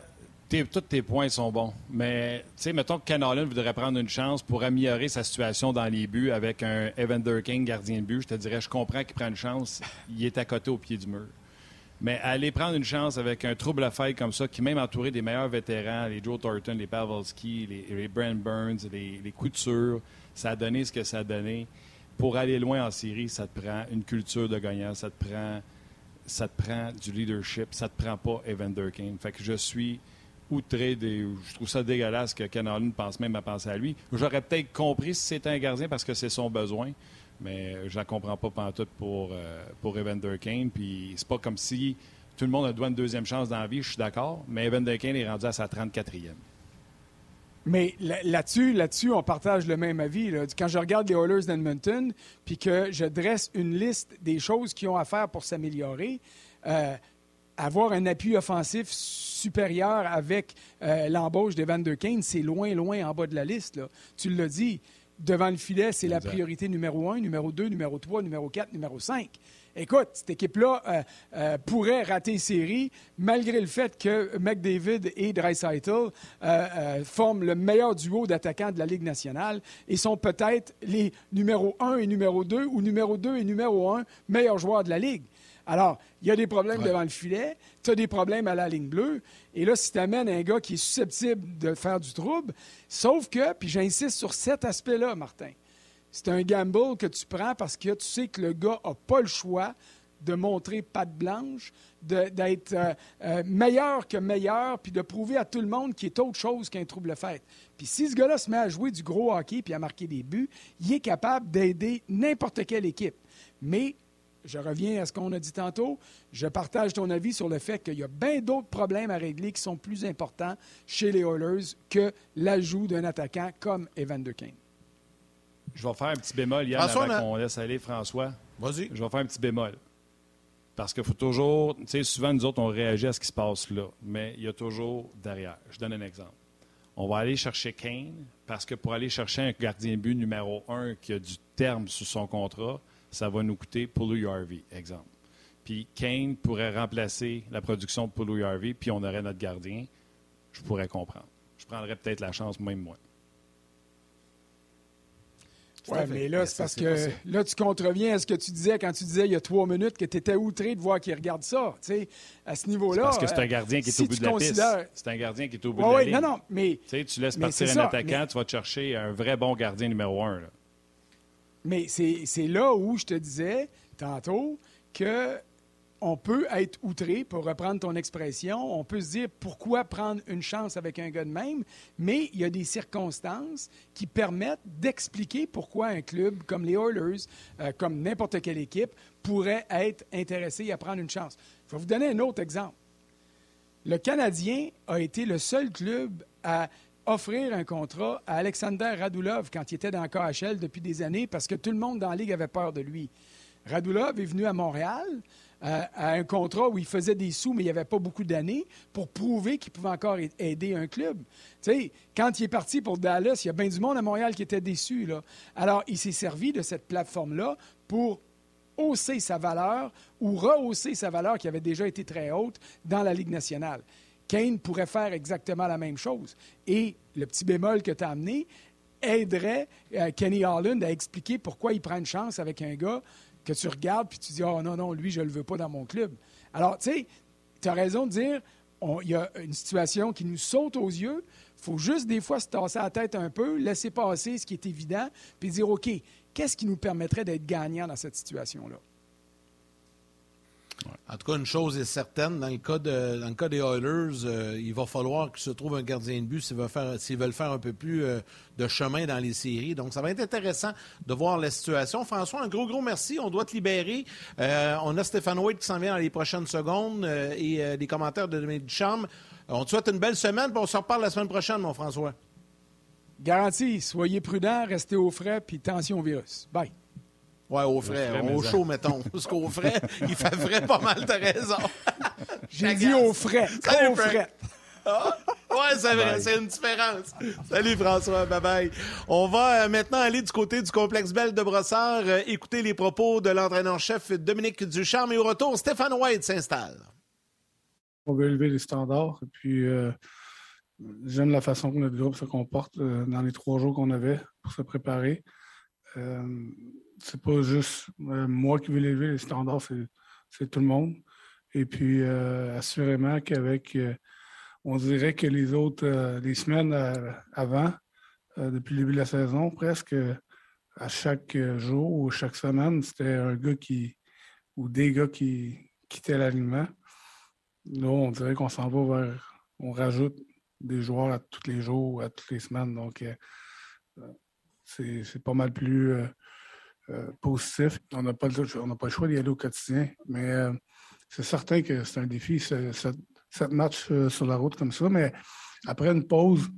tous tes points sont bons. Mais, mettons que Ken voudrait prendre une chance pour améliorer sa situation dans les buts avec un Evander King, gardien de but. Je te dirais, je comprends qu'il prend une chance. Il est à côté au pied du mur. Mais aller prendre une chance avec un trouble à faire comme ça, qui même entouré des meilleurs vétérans, les Joe Thornton, les Pavelski, les, les Brent Burns, les, les Coutures, ça a donné ce que ça a donné. Pour aller loin en série, ça te prend une culture de gagnant, ça te prend, ça te prend du leadership, ça te prend pas Evander King. Fait que je suis outré, des, je trouve ça dégueulasse que Ken pense même à penser à lui. J'aurais peut-être compris si c'était un gardien parce que c'est son besoin. Mais je ne la comprends pas pantoute pour, euh, pour Evander Kane. Puis c'est pas comme si tout le monde a droit une deuxième chance dans la vie, je suis d'accord. Mais Evander Kane est rendu à sa 34e. Mais là-dessus, là-dessus, on partage le même avis. Quand je regarde les Oilers d'Edmonton, puis que je dresse une liste des choses qu'ils ont à faire pour s'améliorer, euh, avoir un appui offensif supérieur avec euh, l'embauche d'Evander Kane, c'est loin, loin en bas de la liste. Tu l'as dit, devant le filet, c'est la priorité numéro un, numéro deux, numéro trois, numéro quatre, numéro cinq. Écoute, cette équipe-là euh, euh, pourrait rater une série malgré le fait que McDavid et Dreisaitl euh, forment le meilleur duo d'attaquants de la Ligue nationale et sont peut-être les numéro un et numéro deux ou numéro deux et numéro un meilleurs joueurs de la Ligue. Alors, il y a des problèmes devant le filet, tu as des problèmes à la ligne bleue, et là, si tu amènes un gars qui est susceptible de faire du trouble, sauf que, puis j'insiste sur cet aspect-là, Martin, c'est un gamble que tu prends parce que tu sais que le gars n'a pas le choix de montrer patte blanche, d'être euh, euh, meilleur que meilleur, puis de prouver à tout le monde qu'il est autre chose qu'un trouble fait. Puis si ce gars-là se met à jouer du gros hockey puis à marquer des buts, il est capable d'aider n'importe quelle équipe. Mais je reviens à ce qu'on a dit tantôt. Je partage ton avis sur le fait qu'il y a bien d'autres problèmes à régler qui sont plus importants chez les Oilers que l'ajout d'un attaquant comme Evander Kane. Je vais faire un petit bémol, Yann, avant qu'on laisse aller François. Vas-y. Je vais faire un petit bémol. Parce qu'il faut toujours, tu sais, souvent nous autres, on réagit à ce qui se passe là, mais il y a toujours derrière. Je donne un exemple. On va aller chercher Kane parce que pour aller chercher un gardien but numéro un qui a du terme sur son contrat, ça va nous coûter Pulu Harvey, exemple. Puis Kane pourrait remplacer la production de Pulu Harvey, puis on aurait notre gardien. Je pourrais comprendre. Je prendrais peut-être la chance, même moi. Oui, mais là, c'est parce que là, tu contreviens à ce que tu disais quand tu disais il y a trois minutes que tu étais outré de voir qu'il regarde ça. Tu sais, à ce niveau-là. Parce que c'est un gardien qui est au bout de la piste. C'est un gardien qui est au bout de la ligne. Non, non, mais. Tu sais, tu laisses partir un attaquant, tu vas te chercher un vrai bon gardien numéro un. Là. Mais c'est là où je te disais tantôt que on peut être outré, pour reprendre ton expression. On peut se dire pourquoi prendre une chance avec un gars de même, mais il y a des circonstances qui permettent d'expliquer pourquoi un club comme les Oilers, euh, comme n'importe quelle équipe, pourrait être intéressé à prendre une chance. Je vais vous donner un autre exemple. Le Canadien a été le seul club à offrir un contrat à Alexander Radulov quand il était dans le KHL depuis des années parce que tout le monde dans la Ligue avait peur de lui. Radulov est venu à Montréal euh, à un contrat où il faisait des sous, mais il n'y avait pas beaucoup d'années, pour prouver qu'il pouvait encore aider un club. Tu sais, quand il est parti pour Dallas, il y a bien du monde à Montréal qui était déçu. Là. Alors, il s'est servi de cette plateforme-là pour hausser sa valeur ou rehausser sa valeur qui avait déjà été très haute dans la Ligue nationale. Kane pourrait faire exactement la même chose. Et le petit bémol que tu as amené aiderait euh, Kenny Holland à expliquer pourquoi il prend une chance avec un gars que tu regardes puis tu dis Oh non, non, lui, je ne le veux pas dans mon club. Alors, tu sais, tu as raison de dire il y a une situation qui nous saute aux yeux. Il faut juste des fois se tasser la tête un peu, laisser passer ce qui est évident, puis dire OK, qu'est-ce qui nous permettrait d'être gagnant dans cette situation-là? En tout cas, une chose est certaine, dans le cas, des Oilers, euh, il va falloir qu'il se trouve un gardien de but s'ils veulent faire, un peu plus euh, de chemin dans les séries. Donc, ça va être intéressant de voir la situation. François, un gros, gros merci. On doit te libérer. Euh, on a Stéphane White qui s'en vient dans les prochaines secondes et des commentaires de Dominique Ducharme. On te souhaite une belle semaine, puis on se reparle la semaine prochaine, mon François. Garantie, soyez prudents, restez au frais, puis tension au virus. Bye. Ouais, au frais, au, chaud, mettons. Parce qu'au frais, il fait vrai pas mal, t'as raison. J'ai dit au frais. au frais. Ah, ouais, c'est vrai, c'est une différence. Salut François, bye bye. On va euh, maintenant aller du côté du complexe Belle de Brossard, euh, écouter les propos de l'entraîneur-chef Dominique Ducharme et au retour, Stéphane White s'installe. On veut élever les standards et puis euh, j'aime la façon que notre groupe se comporte dans les trois jours qu'on avait pour se préparer c'est pas juste euh, moi qui veux lever les standards, c'est tout le monde. Et puis, euh, assurément qu'avec, euh, on dirait que les autres, les semaines avant, depuis le début de la saison, presque, à chaque jour ou chaque semaine, c'était un gars qui, ou des gars qui quittaient l'alignement. Là, on dirait qu'on s'en va vers, on rajoute des joueurs à tous les jours, à toutes les semaines. Donc, c'est pas mal plus positif. On n'a pas, pas le choix d'y aller au quotidien, mais euh, c'est certain que c'est un défi, cette match euh, sur la route comme ça. Mais après une pause,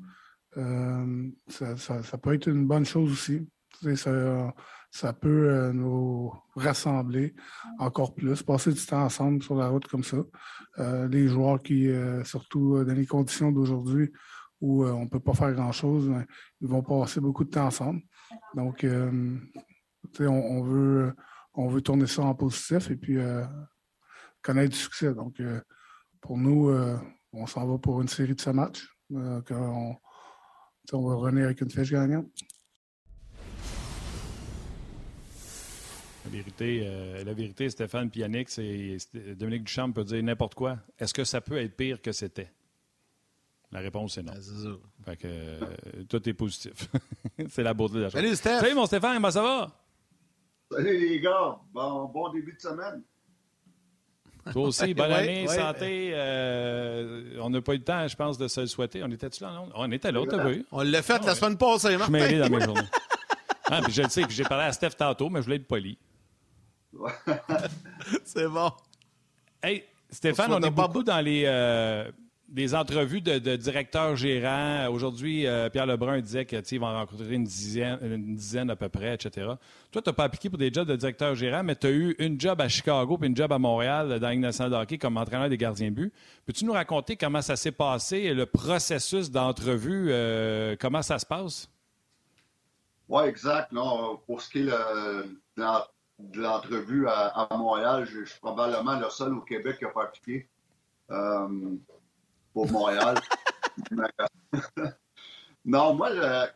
ça, peut être une bonne chose aussi. Ça, ça, peut nous rassembler encore plus, passer du temps ensemble sur la route comme ça. les joueurs qui, surtout dans les conditions d'aujourd'hui où on ne peut pas faire grand-chose, ben, ils vont passer beaucoup de temps ensemble. Donc, on, veut, on veut tourner ça en positif et puis euh, connaître du succès. Donc, euh, pour nous, euh, on s'en va pour une série de ce matchs. on, on va revenir avec une flèche gagnante. La vérité, la vérité, Stéphane Pianic, c'est Dominique Duchamp peut dire n'importe quoi. Est-ce que ça peut être pire que c'était? La réponse est non. fait que, tout est positif. c'est la beauté de la chose. Salut, Steph. Salut, mon Stéphane, comment ça va? Salut les gars, bon, début de semaine. Toi aussi, bonne année, santé. Euh, on n'a pas eu le temps, je pense, de se le souhaiter. On était-tu là? Non? On était là, t'as vu? On l'a fait la semaine passée, Martin. Je suis dans mes journées. ah, puis je le sais, puis j'ai parlé à Steph tantôt, mais je voulais être poli. C'est bon. Hey, Stéphane, on, est beaucoup dans les... Euh, des entrevues de, directeurs gérants. Aujourd'hui, euh, Pierre Lebrun disait qu'il va en rencontrer une dizaine, à peu près, etc. Toi, tu n'as pas appliqué pour des jobs de directeur gérant, mais tu as eu une job à Chicago puis une job à Montréal dans hockey comme entraîneur des gardiens but. Peux-tu nous raconter comment ça s'est passé, le processus d'entrevue, euh, comment ça se passe? Oui, exact. pour ce qui est de l'entrevue à, Montréal, je, suis probablement le seul au Québec qui n'a pas appliqué. Euh, Montréal. non, moi,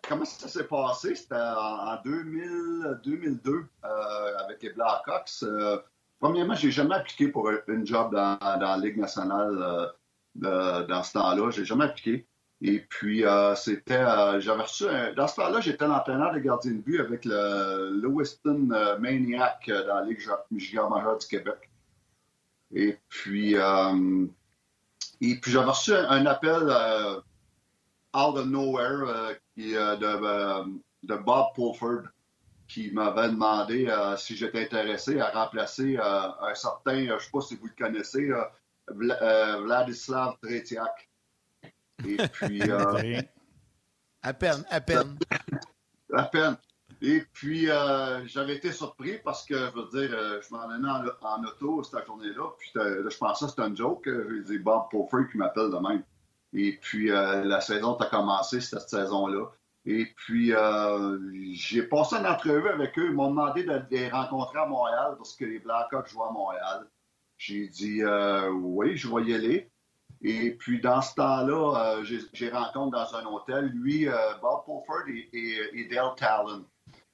comment ça s'est passé? C'était en, 2000, 2002 euh, avec les Blackhawks. Euh, premièrement, j'ai jamais appliqué pour une job dans, la Ligue nationale euh, dans ce temps-là. J'ai jamais appliqué. Et puis, c'était. j'avais reçu. dans ce temps-là, j'étais l'entraîneur de gardien de but avec le Lewiston Maniac dans la Ligue majeure du Québec. Et puis, et puis j'avais reçu un, appel euh, out of nowhere euh, euh, de, de, Bob Pulford qui m'avait demandé si j'étais intéressé à remplacer un certain, je ne sais pas si vous le connaissez, Vladislav Tretiak. Et puis. à peine, à peine. à peine. Et puis, euh, j'avais été surpris parce que, je veux dire, euh, je m'en allais en, auto cette journée-là. Puis, là, je pensais que c'était un joke. J'ai dit Bob Poffer qui m'appelle demain. Et puis, euh, la saison a commencé cette saison-là. Et puis, j'ai passé une entrevue avec eux. Ils m'ont demandé de les rencontrer à Montréal parce que les Blackhawks jouent à Montréal. J'ai dit oui, je vais y aller. Et puis, dans ce temps-là, j'ai rencontré dans un hôtel, lui, Bob Pulford et, et Dale Talon.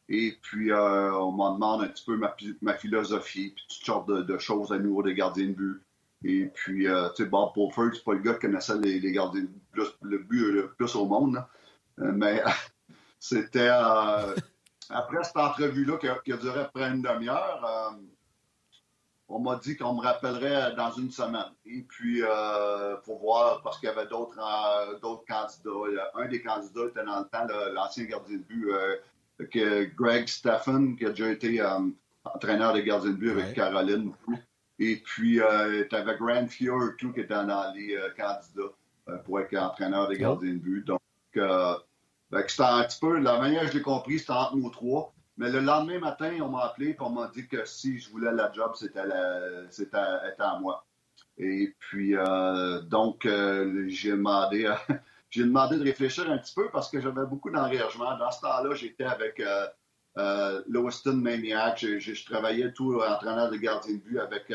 Et puis, euh, on m'en demande un petit peu ma, philosophie, puis toutes sortes de, choses à nouveau des gardiens de but. Et puis, euh, tu sais, Bob Pulford, c'est pas le gars qui connaissait les, gardiens de but, le but le plus au monde. Euh, mais c'était après cette entrevue-là qui, a duré près une demi-heure, on m'a dit qu'on me rappellerait dans une semaine. Et puis, pour voir, parce qu'il y avait d'autres candidats. Un des candidats était dans le temps l'ancien gardien de but, que Greg Steffen, qui a déjà été euh, entraîneur de gardien de but avec Caroline. Et puis, tu avais Grant tout, qui était dans les candidats pour être entraîneur de oh. gardien de but. Donc, c'était un petit peu, la manière que je l'ai compris, c'était entre nous trois. Mais le lendemain matin, on m'a appelé et on m'a dit que si je voulais la job, c'était à moi. Et puis, euh, donc, euh, j'ai demandé, j'ai demandé de réfléchir un petit peu parce que j'avais beaucoup d'engagement. Dans ce temps-là, j'étais avec euh, euh Maniac. Je, travaillais tout entraîneur de gardien de but avec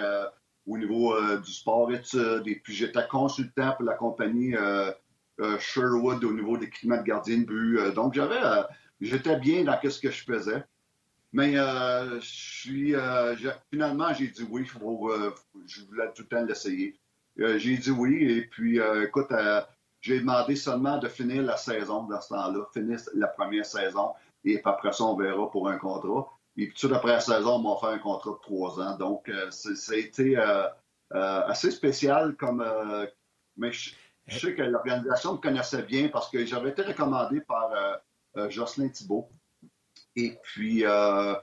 au niveau du sport études. Et puis, j'étais consultant pour la compagnie Sherwood au niveau d'équipement de gardien de but. donc, j'avais, j'étais bien dans ce que je faisais. Mais euh, euh, finalement, j'ai dit oui. Euh, je voulais tout le temps l'essayer. j'ai dit oui. Et puis, écoute, j'ai demandé seulement de finir la saison dans ce temps-là, finir la première saison. Et après ça, on verra pour un contrat. Et puis, tout après la saison, on m'a fait un contrat de trois ans. Donc, ça a été assez spécial comme. mais je, sais que l'organisation me connaissait bien parce que j'avais été recommandé par Jocelyn Thibault et puis, euh,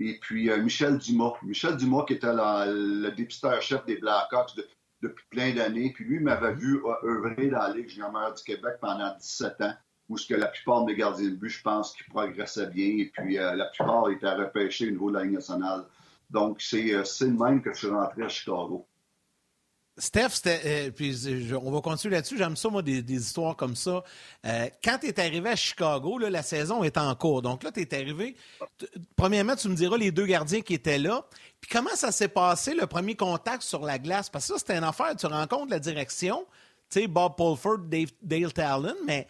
et puis euh, Michel Dumas. Michel Dumas, qui était le dépisteur-chef des Blackhawks depuis plein d'années. Puis lui m'avait vu œuvrer dans la Ligue du Québec pendant 17 ans, où ce que la plupart des gardiens de but, je pense, qui progressaient bien. Et puis euh, la plupart étaient repêchés au niveau de la Ligue nationale. Donc, c'est le même que je suis rentré à Chicago. Steph, euh, puis on va continuer là-dessus. J'aime ça, moi, des, histoires comme ça. Euh, quand tu es arrivé à Chicago, la saison est en cours. Donc là, tu es arrivé. Premièrement, tu me diras les deux gardiens qui étaient là. Puis comment ça s'est passé, le premier contact sur la glace? Parce que ça, c'était une affaire. Tu rencontres la direction, tu sais, Bob Pulford, Dave, Dale Talon, mais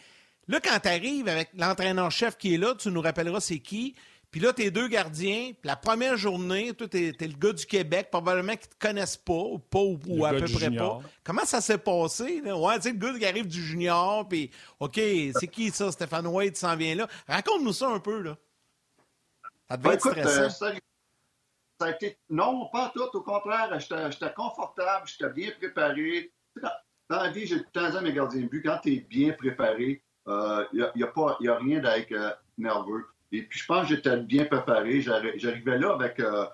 là, quand tu arrives avec l'entraîneur-chef qui est là, tu nous rappelleras c'est qui. Puis là, tes deux gardiens, la première journée, toi, t'es, es le gars du Québec, probablement qu'ils te connaissent pas, ou pas, ou, à peu près pas. Comment ça s'est passé? Là? Ouais, tu sais, le gars qui arrive du junior, puis OK, c'est qui ça, Stéphane White s'en vient là? Raconte-nous ça un peu, là. Ça devait ben, être stressant. Euh, ça, a été... Non, pas tout, au contraire, j'étais, confortable, j'étais bien préparé. Dans la vie, j'ai tout le temps mes gardiens de but, quand tu es bien préparé, il euh, n'y a, y a, pas, y a rien d'être euh, nerveux. Et puis, je pense que j'étais bien préparé. J'arrivais là avec. Euh,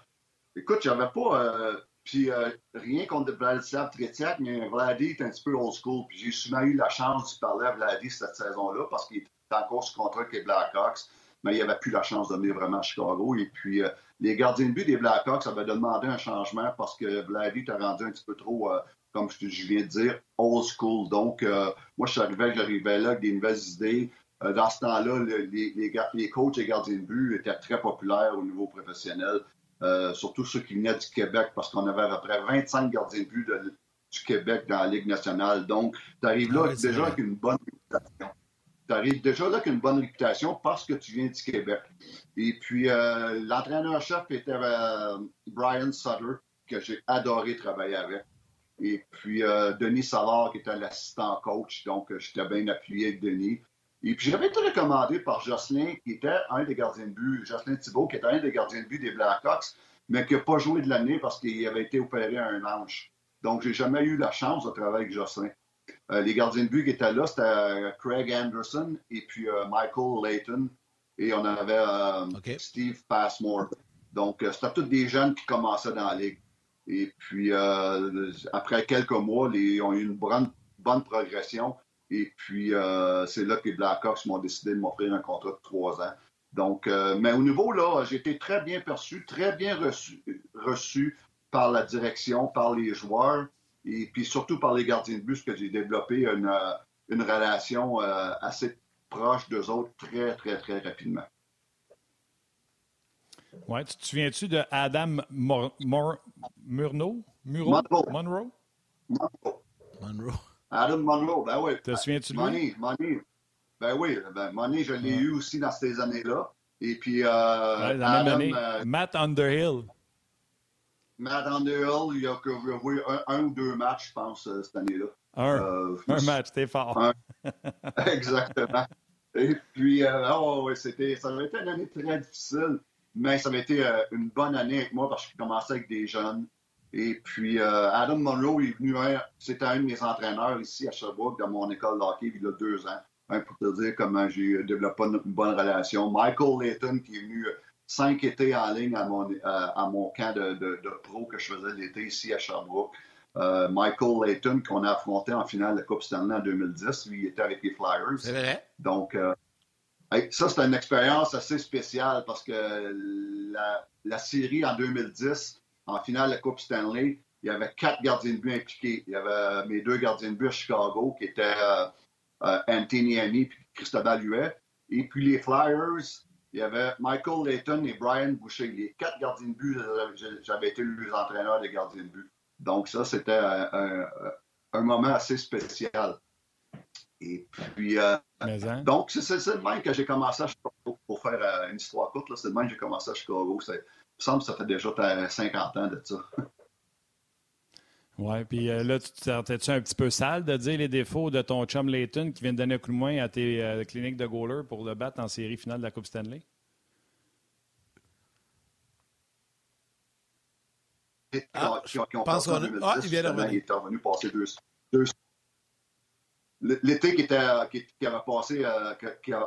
écoute, j'avais pas. Euh, puis, euh, rien contre Vladislav Tretiak, mais Vladi est un petit peu old school. Puis, j'ai souvent eu la chance de parler à Vladi cette saison-là parce qu'il était encore sous contrat avec les Blackhawks. Mais il n'avait plus la chance de venir vraiment à Chicago. Et puis, les gardiens de but des Blackhawks avaient demandé un changement parce que Vladi t'a rendu un petit peu trop comme je, viens de dire, old school. Donc, moi, je j'arrivais là avec des nouvelles idées. Euh, dans ce temps-là, les, les, coachs et gardiens de but étaient très populaires au niveau professionnel, euh, surtout ceux qui venaient du Québec, parce qu'on avait à peu près 25 gardiens de but du Québec dans la Ligue nationale. Donc, tu arrives là ah déjà avec une bonne réputation. Tu arrives déjà là avec une bonne réputation parce que tu viens du Québec. Et puis, euh, l'entraîneur-chef était Brian Sutter, que j'ai adoré travailler avec. Et puis, Denis Savard, qui était l'assistant coach. Donc, j'étais bien appuyé avec Denis. Et puis j'avais été recommandé par Jocelyn, qui était un des gardiens de but, Jocelyn Thibault, qui était un des gardiens de but des Blackhawks, mais qui n'a pas joué de l'année parce qu'il avait été opéré à un hanche. Donc, j'ai jamais eu la chance de travailler avec Jocelyn. Euh, les gardiens de but qui étaient là, c'était euh, Craig Anderson et puis euh, Michael Layton. Et on avait Steve Passmore. Donc, c'était tous des jeunes qui commençaient dans la ligue. Et puis, après quelques mois, ils ont eu une bonne, bonne progression. Et puis, euh, c'est là que les Blackhawks m'ont décidé de m'offrir un contrat de trois ans. Donc, euh, mais au niveau là, j'ai été très bien perçu, très bien reçu, reçu par la direction, par les joueurs et puis surtout par les gardiens de bus que j'ai développé une, euh, une relation assez proche d'eux autres très, très, très rapidement. Ouais, tu te souviens-tu de Adam Murno? Murno? Monroe? Monroe. Monroe, ben oui. Te souviens-tu de Money, Money. Ben oui, ben Money, je l'ai eu aussi dans ces années-là. Et puis, euh, Adam, même euh, Matt Underhill. Matt Underhill, il a joué un, ou deux matchs, je pense, euh, cette année-là. Un, euh, un match, t'es fort. Exactement. Et puis, oh, ouais, c'était, ça avait été une année très difficile, mais ça avait été une bonne année avec moi parce que je commençais avec des jeunes. Et puis, euh, Adam Monroe est venu, c'était un de mes entraîneurs ici à Sherbrooke, dans mon école de hockey, il y a deux ans, hein, pour te dire comment j'ai développé une, bonne relation. Michael Layton, qui est venu cinq étés en ligne à mon, à, mon camp de, de, pro que je faisais l'été ici à Sherbrooke. Euh, Michael Layton, qu'on a affronté en finale de la Coupe Stanley en 2010, lui, il était avec les Flyers. C'est vrai. Donc, euh, ça, c'était une expérience assez spéciale parce que la, la série en 2010, en finale de la Coupe Stanley, il y avait quatre gardiens de but impliqués. Il y avait mes deux gardiens de but à Chicago, qui étaient euh, euh, Anthony Annie et Cristobal Huet. Et puis les Flyers, il y avait Michael Layton et Brian Boucher. Les quatre gardiens de but, j'avais été le entraîneur des gardiens de but. Donc ça, c'était un, moment assez spécial. Et puis, euh, hein? donc, c'est le même que j'ai commencé à Chicago, pour faire une histoire courte, c'est le même que j'ai commencé à Chicago me semble que ça fait déjà 50 ans de ça. Oui, puis euh, là, tu t'es-tu un petit peu sale de dire les défauts de ton chum Layton qui vient de donner un coup de main à tes euh, cliniques de goaler pour le battre en série finale de la Coupe Stanley? Ah, qui, qui ont pense qu'on ah, il vient de revenir. Il est revenu passer deux, deux... L'été qui, était, qui, qui, avait passé, euh,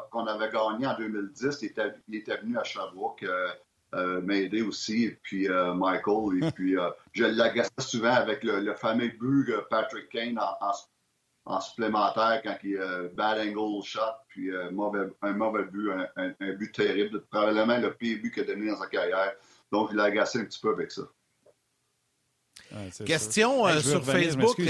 qu'on avait gagné en 2010, il était, il était venu à Sherbrooke euh, m'aider aussi, et puis euh, Michael, et puis euh, je l'agaçais souvent avec le, fameux but Patrick Kane en, supplémentaire quand il bad angle shot, puis mauvais, un mauvais but, un, but terrible, probablement le pire but qu'il a donné dans sa carrière. Donc, il l'a agacé un petit peu avec ça. Question sur Facebook.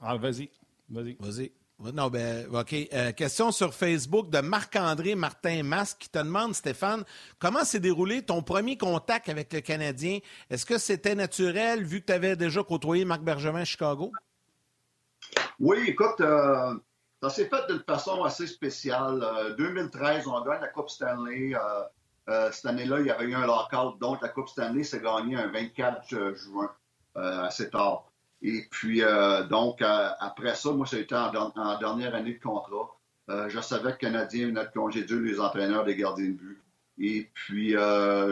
Ah, vas-y. Vas-y. Non, ben, OK. Euh, question sur Facebook de Marc-André Martin Masque qui te demande, Stéphane, comment s'est déroulé ton premier contact avec le Canadien? Est-ce que c'était naturel vu que tu avais déjà côtoyé Marc Bergevin à Chicago? Oui, écoute, euh, ça s'est fait de façon assez spéciale. 2013, euh, on gagne la Coupe Stanley. cette année-là, il y avait eu un lockout, donc la Coupe Stanley s'est gagnée un 24 juin, assez tard. Et puis, euh, donc, euh, après ça, moi, c'était en, en, dernière année de contrat. Euh, je savais que Canadien venait de congédier les entraîneurs des gardiens de but. Et puis,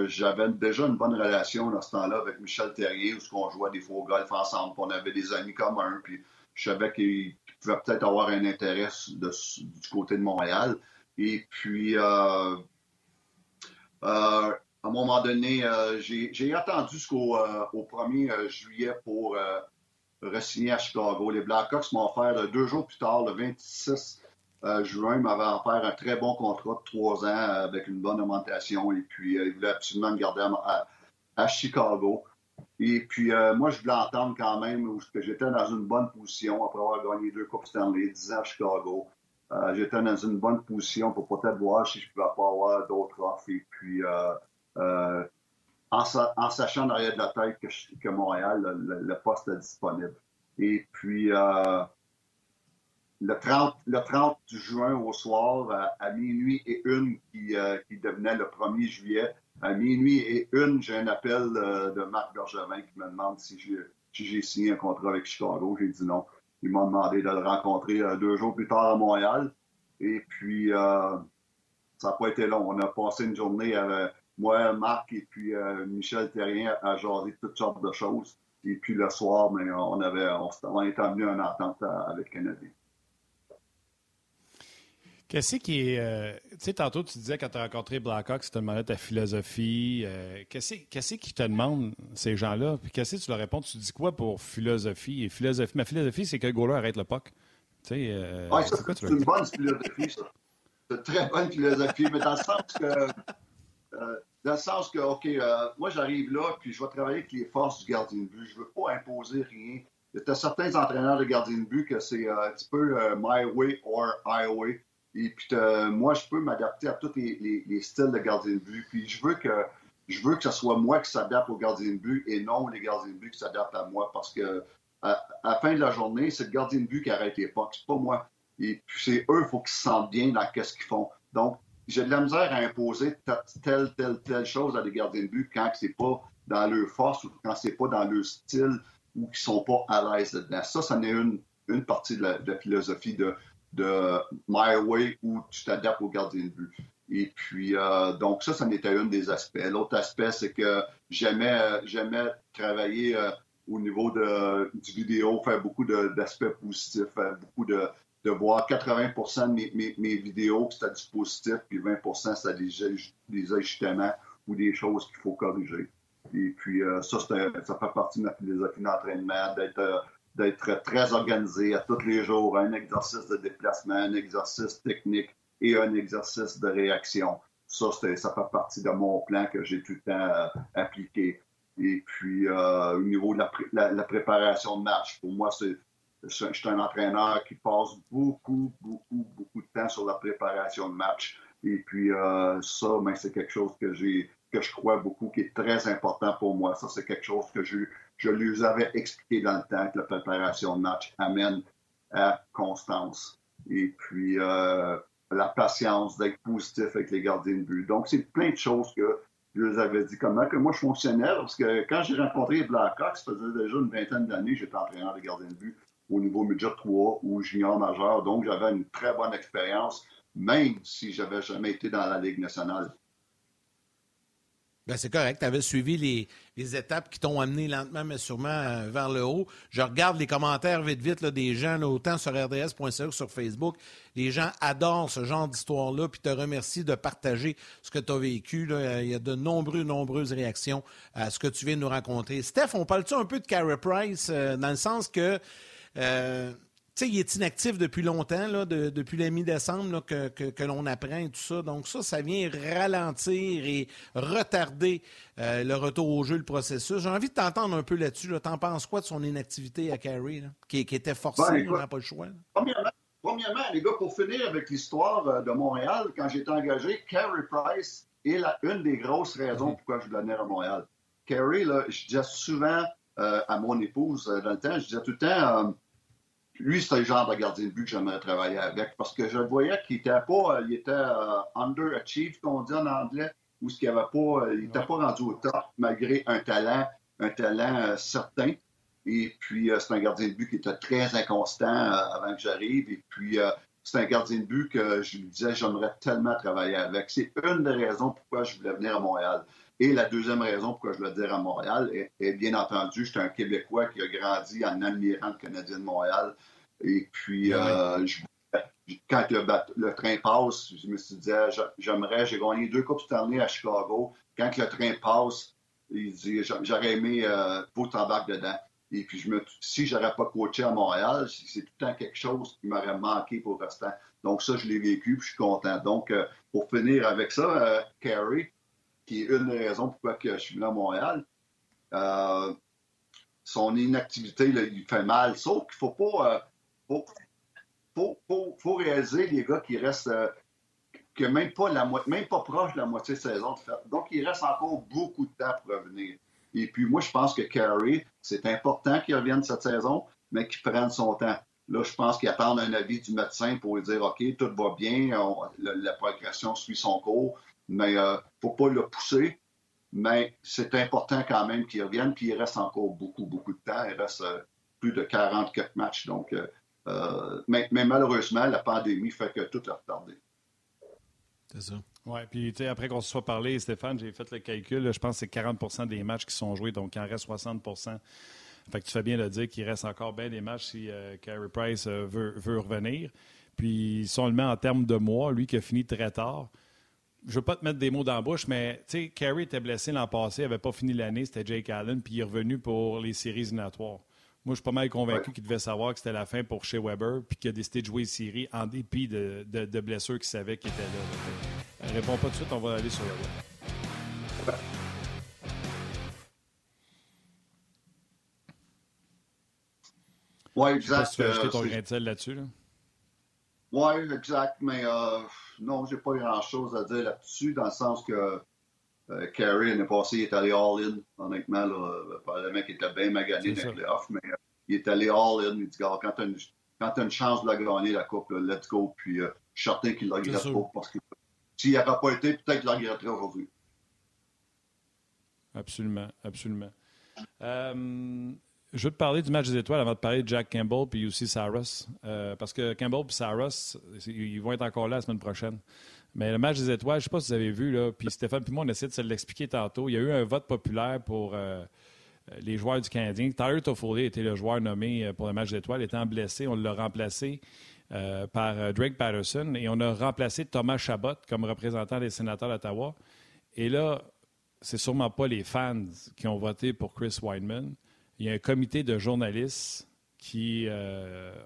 j'avais déjà une bonne relation dans ce temps-là avec Michel Terrier, où on jouait des faux golf ensemble, on avait des amis communs, puis je savais qu'il pouvait peut-être avoir un intérêt du côté de Montréal. Et puis, à un moment donné, j'ai attendu jusqu'au 1er juillet pour re-signé à Chicago. Les Blackhawks m'ont offert euh, deux jours plus tard, le 26 euh, juin, m'avaient offert un très bon contrat de trois ans euh, avec une bonne augmentation. Et puis, ils voulaient absolument me garder à, Chicago. Et puis, moi, je voulais entendre quand même que j'étais dans une bonne position après avoir gagné deux Coupes Stanley, dix ans à Chicago. j'étais dans une bonne position pour peut-être voir si je pouvais pas avoir d'autres offres. Et puis, en, sachant derrière de la tête que, Montréal, le, poste est disponible. Et puis, euh, le, 30, le 30 juin au soir, à, minuit et une, qui, euh, qui, devenait le 1er juillet, à minuit et une, j'ai un appel de Marc Bergevin qui me demande si j'ai signé un contrat avec Chicago. J'ai dit non. Il m'a demandé de le rencontrer euh, deux jours plus tard à Montréal. Et puis, ça n'a pas été long. On a passé une journée avec moi, Marc et puis euh, Michel Terrien à jaser toutes sortes de choses. Et puis le soir, mais on avait on, on était amené à une entente avec le Canadien. Qu'est-ce qui est. Euh, tu sais, tantôt, tu disais quand tu as rencontré Blackhawk, tu te demandais ta philosophie. Euh, qu'est-ce qui te demande, ces gens-là? Puis qu'est-ce que tu leur réponds? Tu dis quoi pour philosophie? Et philosophie ma philosophie, c'est que le goaler arrête le puck. Tu sais, euh, c'est une bonne philosophie, ça. C'est une très bonne philosophie, mais dans le sens que dans le sens que, OK, euh, moi, j'arrive là, puis je vais travailler avec les forces du gardien de but. Je ne veux pas imposer rien. Il y a certains entraîneurs de gardien de but que c'est euh, un petit peu my way or highway. Et puis, moi, je peux m'adapter à tous les, styles de gardien de but. Puis, je veux que je veux que ce soit moi qui s'adapte au gardien de but et non les gardiens de but qui s'adaptent à moi. Parce que à, la fin de la journée, c'est le gardien de but qui arrête les pucks, c'est pas moi. Et puis, c'est eux, il faut qu'ils se sentent bien dans ce qu'ils font. Donc, j'ai de la misère à imposer telle, telle, telle chose à des gardiens de but quand c'est pas dans leur force ou quand c'est pas dans leur style ou qu'ils sont pas à l'aise dedans. Ça, ça n'est une, une partie de la, philosophie de, de My Way où tu t'adaptes au gardien de but. Et puis, euh, donc ça, ça n'était un des aspects. L'autre aspect, c'est que j'aimais, j'aimais travailler euh, au niveau de, du vidéo, faire beaucoup d'aspects positifs, faire beaucoup de, de voir 80% de mes, vidéos, c'était du positif, puis 20% c'était des, des ajustements ou des choses qu'il faut corriger. Et puis, euh, ça, ça fait partie de ma philosophie d'entraînement, d'être d'être très organisé à tous les jours, un exercice de déplacement, un exercice technique et un exercice de réaction. Ça, ça fait partie de mon plan que j'ai tout le temps euh, appliqué. Et puis, euh, au niveau de la, préparation de match, pour moi, c'est, je suis un entraîneur qui passe beaucoup, beaucoup, beaucoup de temps sur la préparation de match. Et puis, euh, ça, ben, c'est quelque chose que j'ai que je crois beaucoup, qui est très important pour moi. Ça, c'est quelque chose que je, je lui avais expliqué dans le temps que la préparation de match amène à constance. Et puis, euh, la patience d'être positif avec les gardiens de but. Donc, c'est plein de choses que je les avais dit comment que moi je fonctionnais, parce que quand j'ai rencontré les Blackhawks, ça faisait déjà une vingtaine d'années, j'étais entraîneur de gardiens de but au niveau midget 3 ou junior majeur, donc j'avais une très bonne expérience, même si j'avais jamais été dans la Ligue nationale. Ben, c'est correct. Tu avais suivi les, étapes qui t'ont amené lentement, mais sûrement euh, vers le haut. Je regarde les commentaires vite, vite là, des gens, autant sur rds.ca que sur Facebook. Les gens adorent ce genre d'histoire-là, puis te remercient de partager ce que tu as vécu. Là. Il y a de nombreuses, nombreuses réactions à ce que tu viens de nous raconter. Steph, on parle-tu un peu de Carey Price, euh, dans le sens que. Euh, sais, il est inactif depuis longtemps, là, depuis la mi-décembre que, l'on apprend et tout ça. Donc ça, ça vient ralentir et retarder euh, le retour au jeu, le processus. J'ai envie de t'entendre un peu là-dessus. T'en penses quoi de son inactivité à Carey, qui, était forcé, ben, on n'a pas le choix? Premièrement, les gars, pour finir avec l'histoire euh, de Montréal, quand j'ai été engagé, Carey Price est la, une des grosses raisons mm-hmm. pourquoi je venir à Montréal. Carey, je disais souvent euh, à mon épouse dans le temps, je disais tout le temps lui, c'est le genre de gardien de but que j'aimerais travailler avec parce que je voyais qu'il était pas, il était euh, underachieved, qu'on dit en anglais, ou ce qu'il avait pas, euh, il n'était pas rendu au top malgré un talent, un talent euh, certain. Et puis, c'est un gardien de but qui était très inconstant avant que j'arrive. Et puis, c'est un gardien de but que je lui disais, j'aimerais tellement travailler avec. C'est une des raisons pourquoi je voulais venir à Montréal. Et la deuxième raison pourquoi je voulais dire à Montréal est, bien entendu, j'étais un Québécois qui a grandi en admirant le Canadien de Montréal. Et puis, euh, quand le, train passe, je me suis dit, ah, j'aimerais, j'ai gagné deux Coupes Stanley à Chicago. Quand le train passe, il dit, j'aurais aimé euh, vous t'embarquer dedans. Et puis, je me, si j'aurais pas coaché à Montréal, c'est tout le temps quelque chose qui m'aurait manqué pour le restant. Donc, ça, je l'ai vécu, puis je suis content. Donc, euh, pour finir avec ça, euh, Carey, qui est une des raisons pourquoi je suis venu à Montréal. Euh, son inactivité, là, il fait mal. Sauf qu'il ne faut pas. Euh, faut, faut, réaliser, les gars, qu'il reste. Euh, que même pas, la même pas proche de la moitié de saison. Donc, il reste encore beaucoup de temps pour revenir. Et puis, moi, je pense que Carey, c'est important qu'il revienne cette saison, mais qu'il prenne son temps. Là, je pense qu'il attend un avis du médecin pour lui dire OK, tout va bien, la, progression suit son cours mais il euh, ne faut pas le pousser. Mais c'est important quand même qu'il revienne, puis il reste encore beaucoup, beaucoup de temps. Il reste euh, plus de 44 matchs. Donc, euh, mais, malheureusement, la pandémie fait que tout a retardé. C'est ça. Oui, puis tu sais, après qu'on se soit parlé, Stéphane, j'ai fait le calcul, je pense que c'est 40% des matchs qui sont joués, donc il en reste 60% Fait que tu fais bien de dire qu'il reste encore bien des matchs si Carey Price veut, veut, revenir. Puis, seulement en termes de mois, lui qui a fini très tard, je veux pas te mettre des mots dans la bouche, mais tu sais, Carey était blessé l'an passé, il n'avait pas fini l'année, c'était Jake Allen, puis il est revenu pour les séries éliminatoires. Moi, je suis pas mal convaincu qu'il devait savoir que c'était la fin pour chez Weber, puis qu'il a décidé de jouer les séries en dépit de, de, blessures qu'il savait qu'il était là. Réponds pas tout de suite, on va aller sur le web. Oui, exact. tu veux ajouter ton grain de sel là-dessus. Là? Oui, exact, mais euh, non, j'ai pas grand-chose à dire là-dessus, dans le sens que euh, Carey, l'année passée, il est allé all-in, honnêtement. Là, le mec était bien magané dans les playoffs, mais euh, il est allé all-in. Il dit, quand tu as, une chance de la gagner, la Coupe, let's go. Puis euh, je suis certain qu'il ne la regrette pas, parce que s'il n'y aurait pas été, peut-être qu'il la regretterait aujourd'hui. Absolument, absolument. Je veux te parler du match des étoiles avant de parler de Jack Campbell puis aussi Saros. Euh, parce que Campbell et Saros, ils vont être encore là la semaine prochaine. Mais le match des étoiles, je ne sais pas si vous avez vu, là, puis Stéphane puis moi, on essaie de se l'expliquer tantôt. Il y a eu un vote populaire pour euh, les joueurs du Canadien. Tyler Toffoli était le joueur nommé euh, pour le match des étoiles. Étant blessé, on l'a remplacé par Drake Patterson et on a remplacé Thomas Chabot comme représentant des sénateurs d'Ottawa. Et là, c'est sûrement pas les fans qui ont voté pour Chris Weinman. Il y a un comité de journalistes qui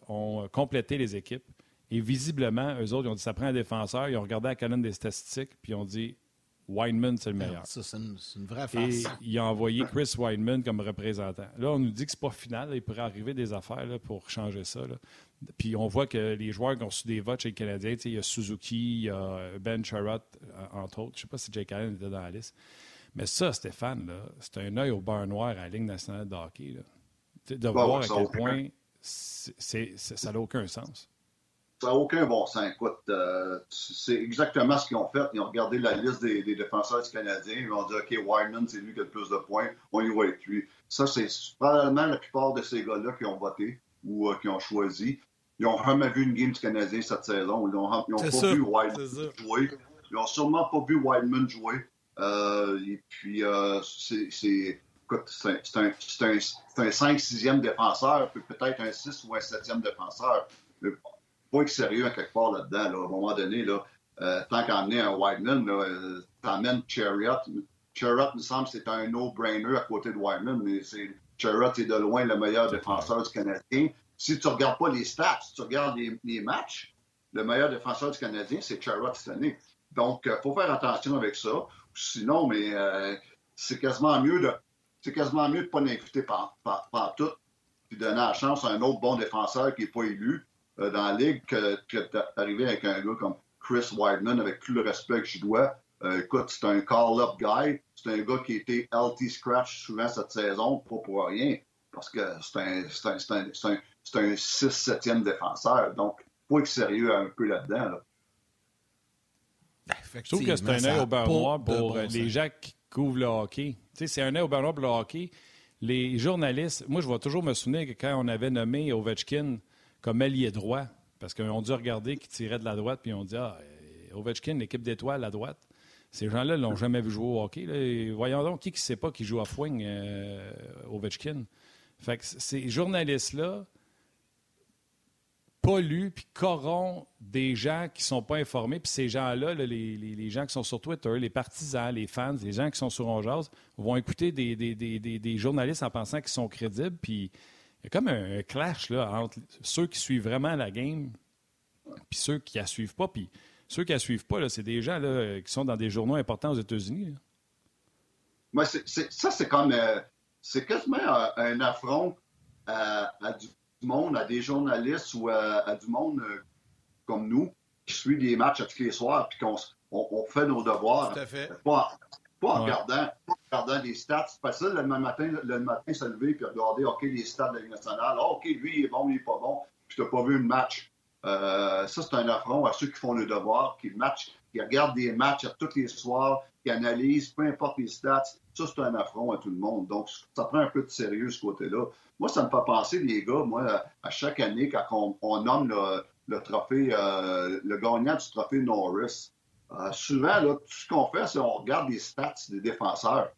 ont complété les équipes et visiblement, eux autres, ils ont dit ça prend un défenseur. Ils ont regardé la colonne des statistiques, puis ils ont dit Weinman, c'est le meilleur. Ça, c'est une, vraie face. Et ils ont envoyé Chris Weinman comme représentant. Là, on nous dit que c'est pas final. il pourrait arriver des affaires pour changer ça. Puis on voit que les joueurs qui ont reçu des votes chez les Canadiens, il y a Suzuki, il y a Ben Charrot, euh, entre autres. Je ne sais pas si Jake Allen était dans la liste. Mais ça, Stéphane, c'est un œil au beurre noir à la Ligue nationale de hockey. De voir à quel point ça n'a aucun sens. Ça n'a aucun bon sens. Écoute, euh, c'est exactement ce qu'ils ont fait. Ils ont regardé la liste des, défenseurs du Canadien. Ils ont dit OK, Wyman, c'est lui qui a le plus de points. On y va avec lui. Ça, c'est probablement la plupart de ces gars-là qui ont voté ou euh, qui ont choisi. Ils n'ont jamais vu une game du Canadien cette saison. Ils n'ont pas vu Wyman jouer. Ils n'ont sûrement pas vu Wyman jouer. Euh, et puis, c'est c'est un, un, un 5-6e défenseur, peut-être un 6 ou un 7e défenseur faut être sérieux à quelque part là-dedans. À un moment donné, là, euh, tant qu'emmener un Whiteman, euh, t'emmènes Chariot. Chariot, il me semble, c'est un no-brainer à côté de Whiteman, mais Chariot est de loin le meilleur défenseur du Canadien. Si tu ne regardes pas les stats, si tu regardes les, matchs, le meilleur défenseur du Canadien, c'est Chariot cette année. Donc, il euh, faut faire attention avec ça. Sinon, mais c'est quasiment mieux de c'est quasiment mieux de ne pas l'inviter par, par, par, tout, puis donner la chance à un autre bon défenseur qui n'est pas élu, euh, dans la ligue que, d'arriver avec un gars comme Chris Wideman, avec tout le respect que je dois. Euh, écoute, c'est un call-up guy. C'est un gars qui a été LT Scratch souvent cette saison, pas pour rien, parce que c'est un, un, un, un 6-7e défenseur. Donc, il faut être sérieux un peu là-dedans. Là. Je trouve que c'est un œil au beurre noir pour euh, les gens qui couvrent le hockey. c'est un œil au beurre noir pour le hockey. Les journalistes, moi, je vais toujours me souvenir que quand on avait nommé Ovechkin comme ailier droit. Parce qu'ils ont dû regarder qui tirait de la droite, puis ont dit Ah, euh, Ovechkin, l'équipe d'étoiles à droite. Ces gens-là ne l'ont jamais vu jouer au hockey. Voyons donc, qui ne sait pas qui joue à Fouing, euh, Ovechkin? Fait que ces journalistes-là polluent puis corrompent des gens qui ne sont pas informés. Puis ces gens-là, les, gens qui sont sur Twitter, les partisans, les fans, les gens qui sont sur Ongeaz, vont écouter des, journalistes en pensant qu'ils sont crédibles. Puis il y a comme un, clash entre ceux qui suivent vraiment la game puis ceux qui la suivent pas. Puis ceux qui la suivent pas, c'est des gens qui sont dans des journaux importants aux États-Unis. ça, c'est comme. Euh, c'est quasiment un, affront à, du monde, à des journalistes ou à, du monde euh, comme nous qui suivent des matchs à tous les soirs puis qu'on on, fait nos devoirs. Tout à fait. Pas en, regardant, regardant les stats. C'est facile le matin, le matin se lever et regarder OK, les stats de la Ligue nationale. Ah, OK, lui, il est bon, il n'est pas bon. Puis tu n'as pas vu le match. Euh, ça, c'est un affront à ceux qui font le devoir, qui match, qui regardent des matchs à tous les soirs, qui analysent, peu importe les stats. Ça, c'est un affront à tout le monde. Donc, ça prend un peu de sérieux ce côté-là. Moi, ça me fait penser, les gars, moi, à chaque année, quand on, nomme le, trophée, euh, le gagnant du trophée Norris, euh, souvent, là, tout ce qu'on fait, c'est qu'on regarde les stats des défenseurs.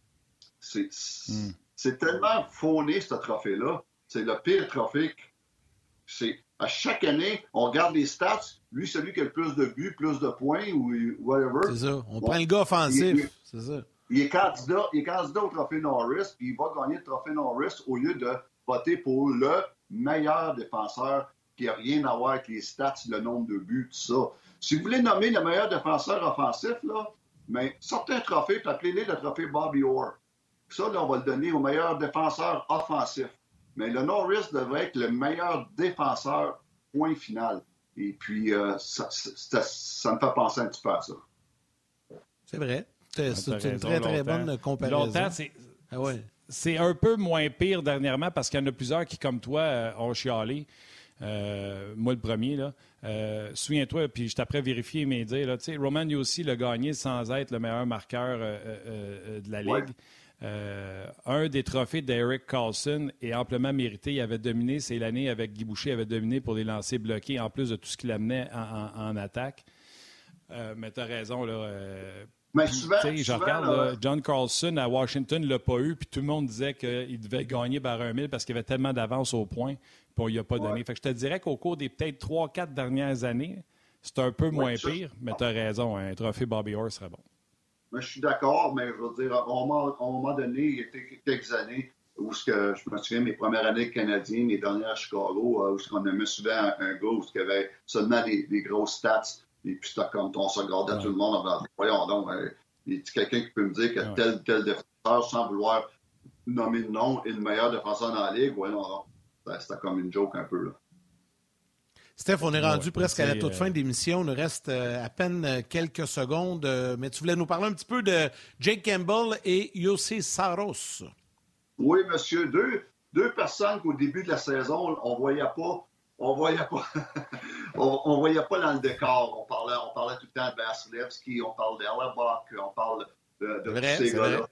C'est hmm. tellement fauné, ce trophée-là. C'est le pire trophée. C'est à chaque année, on regarde les stats. Lui, celui qui a le plus de buts, plus de points ou whatever. C'est ça. On prend le gars offensif. C'est ça. Il est, candidat, au trophée Norris, puis il va gagner le trophée Norris au lieu de voter pour le meilleur défenseur qui n'a rien à voir avec les stats, le nombre de buts, tout ça. Si vous voulez nommer le meilleur défenseur offensif, là, mais sortez un trophée et appelez-le le trophée Bobby Orr. Ça, là, on va le donner au meilleur défenseur offensif. Mais le Norris devrait être le meilleur défenseur, point final. Et puis, euh, ça, me fait penser un petit peu à ça. C'est vrai. C'est une très, très bonne comparaison. Ah c'est un peu moins pire dernièrement parce qu'il y en a plusieurs qui, comme toi, euh, ont chialé. Euh, moi, le premier, là. Euh, souviens-toi, puis je t'apprends vérifier mes dires. Là, Roman aussi l'a gagné sans être le meilleur marqueur euh, de la Ligue. un des trophées d'Eric Carlson est amplement mérité. Il avait dominé, c'est l'année avec Guy Boucher, il avait dominé pour les lancers bloqués, en plus de tout ce qu'il amenait en, attaque. Euh, mais tu as raison. Là, euh, Mais puis, souvent, je regarde, là, là, John Carlson à Washington ne l'a pas eu, puis tout le monde disait qu'il devait gagner par un mille parce qu'il y avait tellement d'avance au point, puis on lui a pas donné. Ouais. Fait que je te dirais qu'au cours des peut-être trois, quatre dernières années, c'est un peu moins pire, mais tu as raison, un trophée Bobby Orr serait bon. Mais je suis d'accord, mais je veux dire, à un moment, donné, il y a quelques années où ce que, je me souviens, mes premières années canadiennes, mes dernières à Chicago, euh, où ce qu'on aimait souvent un, gars où il y avait seulement des, des grosses stats, et puis c'était comme on se regardait Ouais. tout le monde en disant, voyons donc, euh, y a quelqu'un qui peut me dire que Ouais. tel, tel défenseur, sans vouloir nommer le nom, est le meilleur défenseur dans la ligue, voyons donc. C'était- C'était comme une joke un peu, là. Steph, on est rendu Ouais, presque à la toute euh, fin de l'émission. Il nous reste euh, à peine euh, quelques secondes. euh, mais tu voulais nous parler un petit peu de Jake Campbell et Yossi Saros. Oui, monsieur. Deux, deux personnes qu'au début de la saison, on voyait pas. On voyait pas. on, on voyait pas dans le décor. On parlait, on parlait tout le temps de Vasilevski, on parle d'Ellerbach, on parle de, tous ces gars-là.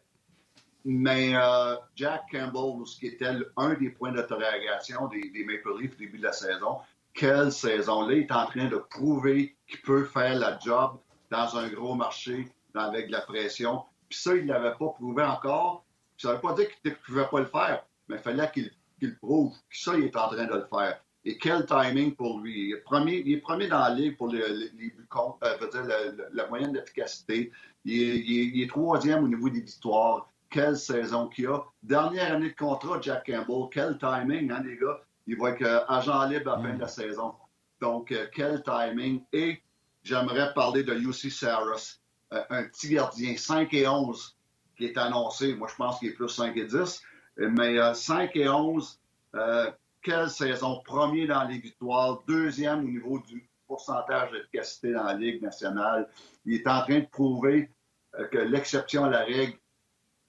Mais euh, Jack Campbell, ce qui était un des points d'interrogation des, des Maple Leafs au début de la saison, quelle saison? Là, il est en train de prouver qu'il peut faire la job dans un gros marché avec de la pression. Puis ça, il ne l'avait pas prouvé encore. Puis ça ne veut pas dire qu'il ne pouvait pas le faire, mais il fallait qu'il le prouve. Puis ça, il est en train de le faire. Et quel timing pour lui? Il est premier, il est premier dans la ligue pour le- le- les buts contre, euh, dire, le- la moyenne d'efficacité. Il est, il est- il est troisième au niveau des victoires. Quelle saison qu'il a. Dernière année de contrat, Jack Campbell. Quel timing, hein, les gars? Il va être euh, agent libre à la fin de la saison. Donc, euh, quel timing. Et j'aimerais parler de UC Saros, euh, un petit gardien 5 et 11 qui est annoncé. Moi, je pense qu'il est plus 5 et 10. Euh, Mais euh, 5 et 11, euh, quelle saison? Premier dans les victoires, deuxième au niveau du pourcentage d'efficacité dans la Ligue nationale. Il est en train de prouver euh, que l'exception à la règle,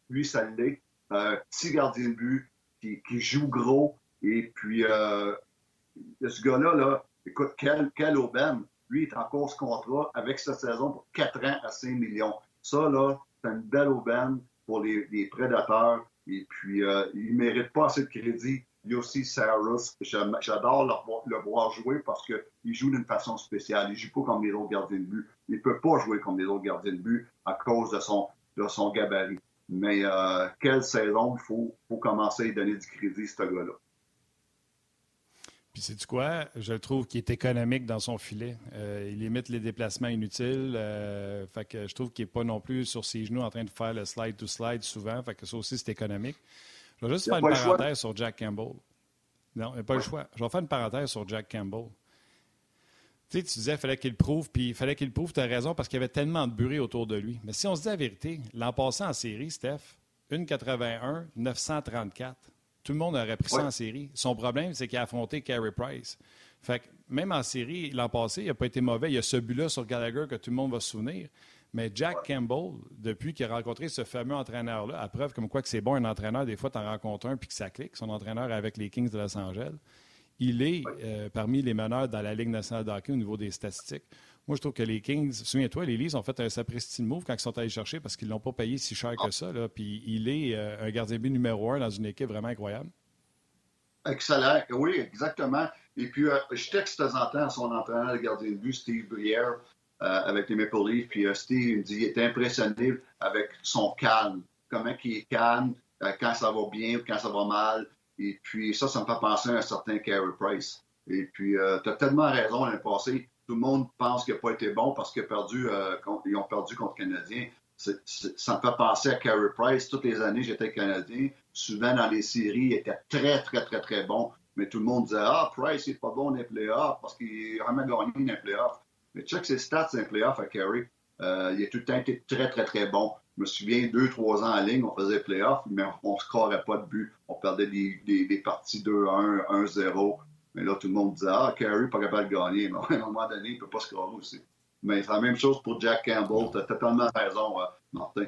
lui, ça l'est. Euh, petit gardien de but qui, joue gros. Et puis, euh, ce gars-là, là, écoute, quelle, quelle aubaine. Lui, est en course contrat avec cette saison pour 4 ans à 5 millions. Ça, là, c'est une belle aubaine pour les, les prédateurs. Et puis, euh, il ne mérite pas assez de crédit. Yossi Saros, j'adore le, voir- le voir jouer parce qu'il joue d'une façon spéciale. Il ne joue pas comme les autres gardiens de but. Il ne peut pas jouer comme les autres gardiens de but à cause de son, de son gabarit. Mais euh, quelle saison, il faut, faut commencer à donner du crédit, ce gars-là. Puis c'est du quoi? Je trouve qu'il est économique dans son filet. Euh, il limite les déplacements inutiles. euh, fait que je trouve qu'il n'est pas non plus sur ses genoux en train de faire le slide to slide souvent. Fait que ça aussi, c'est économique. Je vais juste faire une parenthèse sur Jack Campbell. Non, il n'y a pas le choix. Je vais faire une parenthèse sur Jack Campbell. Tu sais, tu disais qu'il fallait qu'il prouve, puis il fallait qu'il prouve, tu as raison, parce qu'il y avait tellement de bruit autour de lui. Mais si on se dit la vérité, l'an passé en série, Steph, 1,81, 934. Tout le monde aurait pris ça Ouais. en série. Son problème, c'est qu'il a affronté Carey Price. Fait que même en série, l'an passé, il n'a pas été mauvais. Il y a ce but-là sur Gallagher que tout le monde va se souvenir. Mais Jack Campbell, depuis qu'il a rencontré ce fameux entraîneur-là, à preuve comme quoi que c'est bon un entraîneur, des fois tu en rencontres un puis que ça clique, son entraîneur avec les Kings de Los Angeles, il est euh, parmi les meneurs dans la Ligue nationale de hockey au niveau des statistiques. Moi, je trouve que les Kings, souviens-toi, les Leafs ont fait un sapristi move quand ils sont allés chercher parce qu'ils ne l'ont pas payé si cher que ça. là. Puis il est euh, un gardien de but numéro un dans une équipe vraiment incroyable. Excellent. Oui, exactement. Et puis, euh, je texte de temps en temps à son entraîneur de gardien de but, Steve Brière, avec les Maple Leafs. Puis euh, Steve il me dit qu'il est impressionné avec son calme. Comment il est calme euh, quand ça va bien ou quand ça va mal. Et puis, ça, ça me fait penser à un certain Carey Price. Et puis, tu as tellement raison l'année passée. Tout le monde pense qu'il n'a pas été bon parce qu'ils euh, ils ont perdu contre le Canadien. C'est- c'est- ça me fait penser à Carey Price. Toutes les années, j'étais Canadien. Souvent, dans les séries, il était très, très, très, très bon. Mais tout le monde disait Ah, Price, il n'est pas bon dans les playoffs parce qu'il a jamais gagné dans. Mais check ses stats dans les playoffs à Carey. Euh, il a tout le temps été très, très, très bon. Je me souviens, deux, trois ans en ligne, on faisait les playoffs, mais on ne scorait pas de but. On perdait des, des, des parties 2-1, 1-0. Mais là, tout le monde disait Ah, Carey, pas capable de gagner. Mais à un moment donné, il ne peut pas scorer aussi. Mais c'est la même chose pour Jack Campbell. Tu as totalement raison, euh, Martin.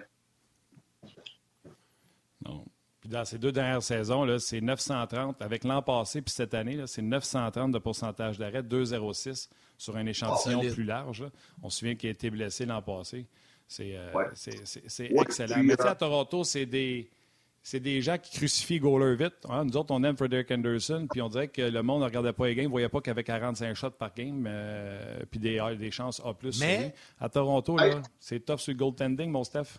Puis dans ces deux dernières saisons, c'est 930. Avec l'an passé puis cette année, c'est 930 de pourcentage d'arrêt, 2,06 sur un échantillon Oh, plus large. là. On se souvient qu'il a été blessé l'an passé. C'est euh, Ouais. Ouais, excellent. Mais tu sais, à Toronto, c'est des. c'est des gens qui crucifient Goaler vite. Hein, nous autres, on aime Frederick Anderson, puis on dirait que le monde ne regardait pas les games, ne voyait pas qu'il y avait 45 shots par game, euh, puis des, des chances A+. Mais... À Toronto, c'est tough sur le goaltending, mon Steph.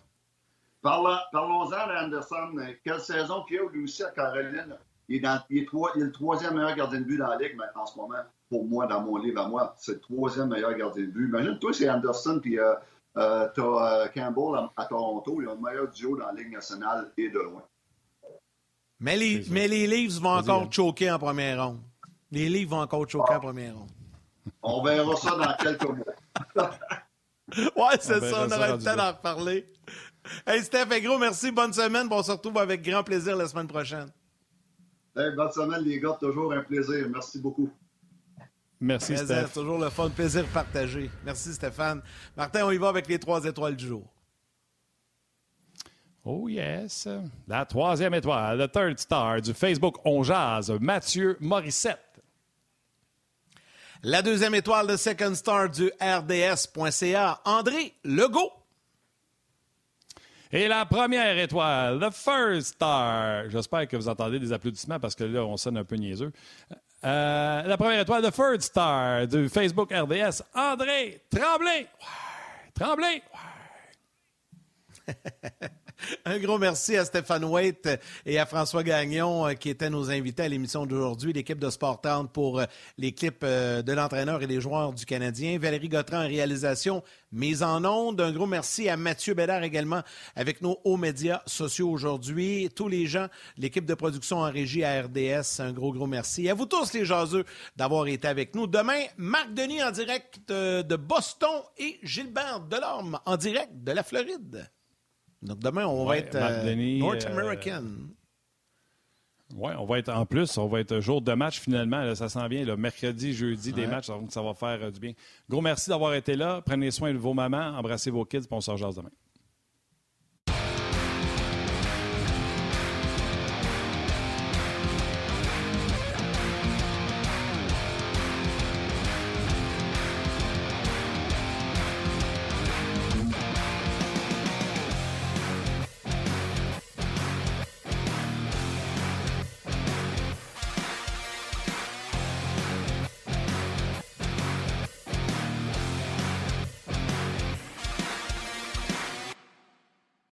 Parlons-en d'Anderson. Quelle saison qu'il y a lui aussi à Caroline? Il est, dans, il, est il est, le troisième meilleur gardien de but dans la Ligue en ce moment. Pour moi, dans mon livre à moi, c'est le troisième meilleur gardien de but. Imagine, toi, c'est Anderson, puis euh, euh, tu as Campbell à, Toronto. Ils ont le meilleur duo dans la Ligue nationale et de loin. Mais les, mais les Leafs vont encore choquer en première ronde. Les Leafs vont encore choquer en première ronde. On verra ça dans quelques mois. ouais, c'est ça, on aura le temps d'en reparler. Hey Steph, gros, merci, bonne semaine. Bon, on se retrouve avec grand plaisir la semaine prochaine. Hey, bonne semaine, les gars, toujours un plaisir. Merci beaucoup. Merci, Steph. Toujours le fun, plaisir partagé. Merci, Stéphane. Martin, on y va avec les trois étoiles du jour. Oh yes. La troisième étoile, le third star du Facebook On Jazz, Mathieu Morissette. La deuxième étoile de second star du RDS.ca, André Legault. Et la première étoile, the first star. J'espère que vous entendez des applaudissements parce que là, on sonne un peu niaiseux. Euh, la première étoile, the third star du Facebook RDS, André Tremblay. Tremblay. Un gros merci à Stéphane Waite et à François Gagnon euh, qui étaient nos invités à l'émission d'aujourd'hui, l'équipe de Sport pour euh, clips euh, de l'entraîneur et des joueurs du Canadien. Valérie Gautran en réalisation, mise en onde. Un gros merci à Mathieu Bédard également avec nos hauts médias sociaux aujourd'hui. Tous les gens, l'équipe de production en régie à RDS, un gros, gros merci. À vous tous les jaseux d'avoir été avec nous. Demain, Marc Denis en direct de Boston et Gilbert Delorme en direct de la Floride. Donc demain, on va être euh, North euh, American. Oui, on va être en plus, on va être jour de match finalement. ça s'en vient, le mercredi, jeudi, des matchs, donc ça va faire euh, du bien. Gros merci d'avoir été là. Prenez soin de vos mamans, embrassez vos kids, puis on se demain.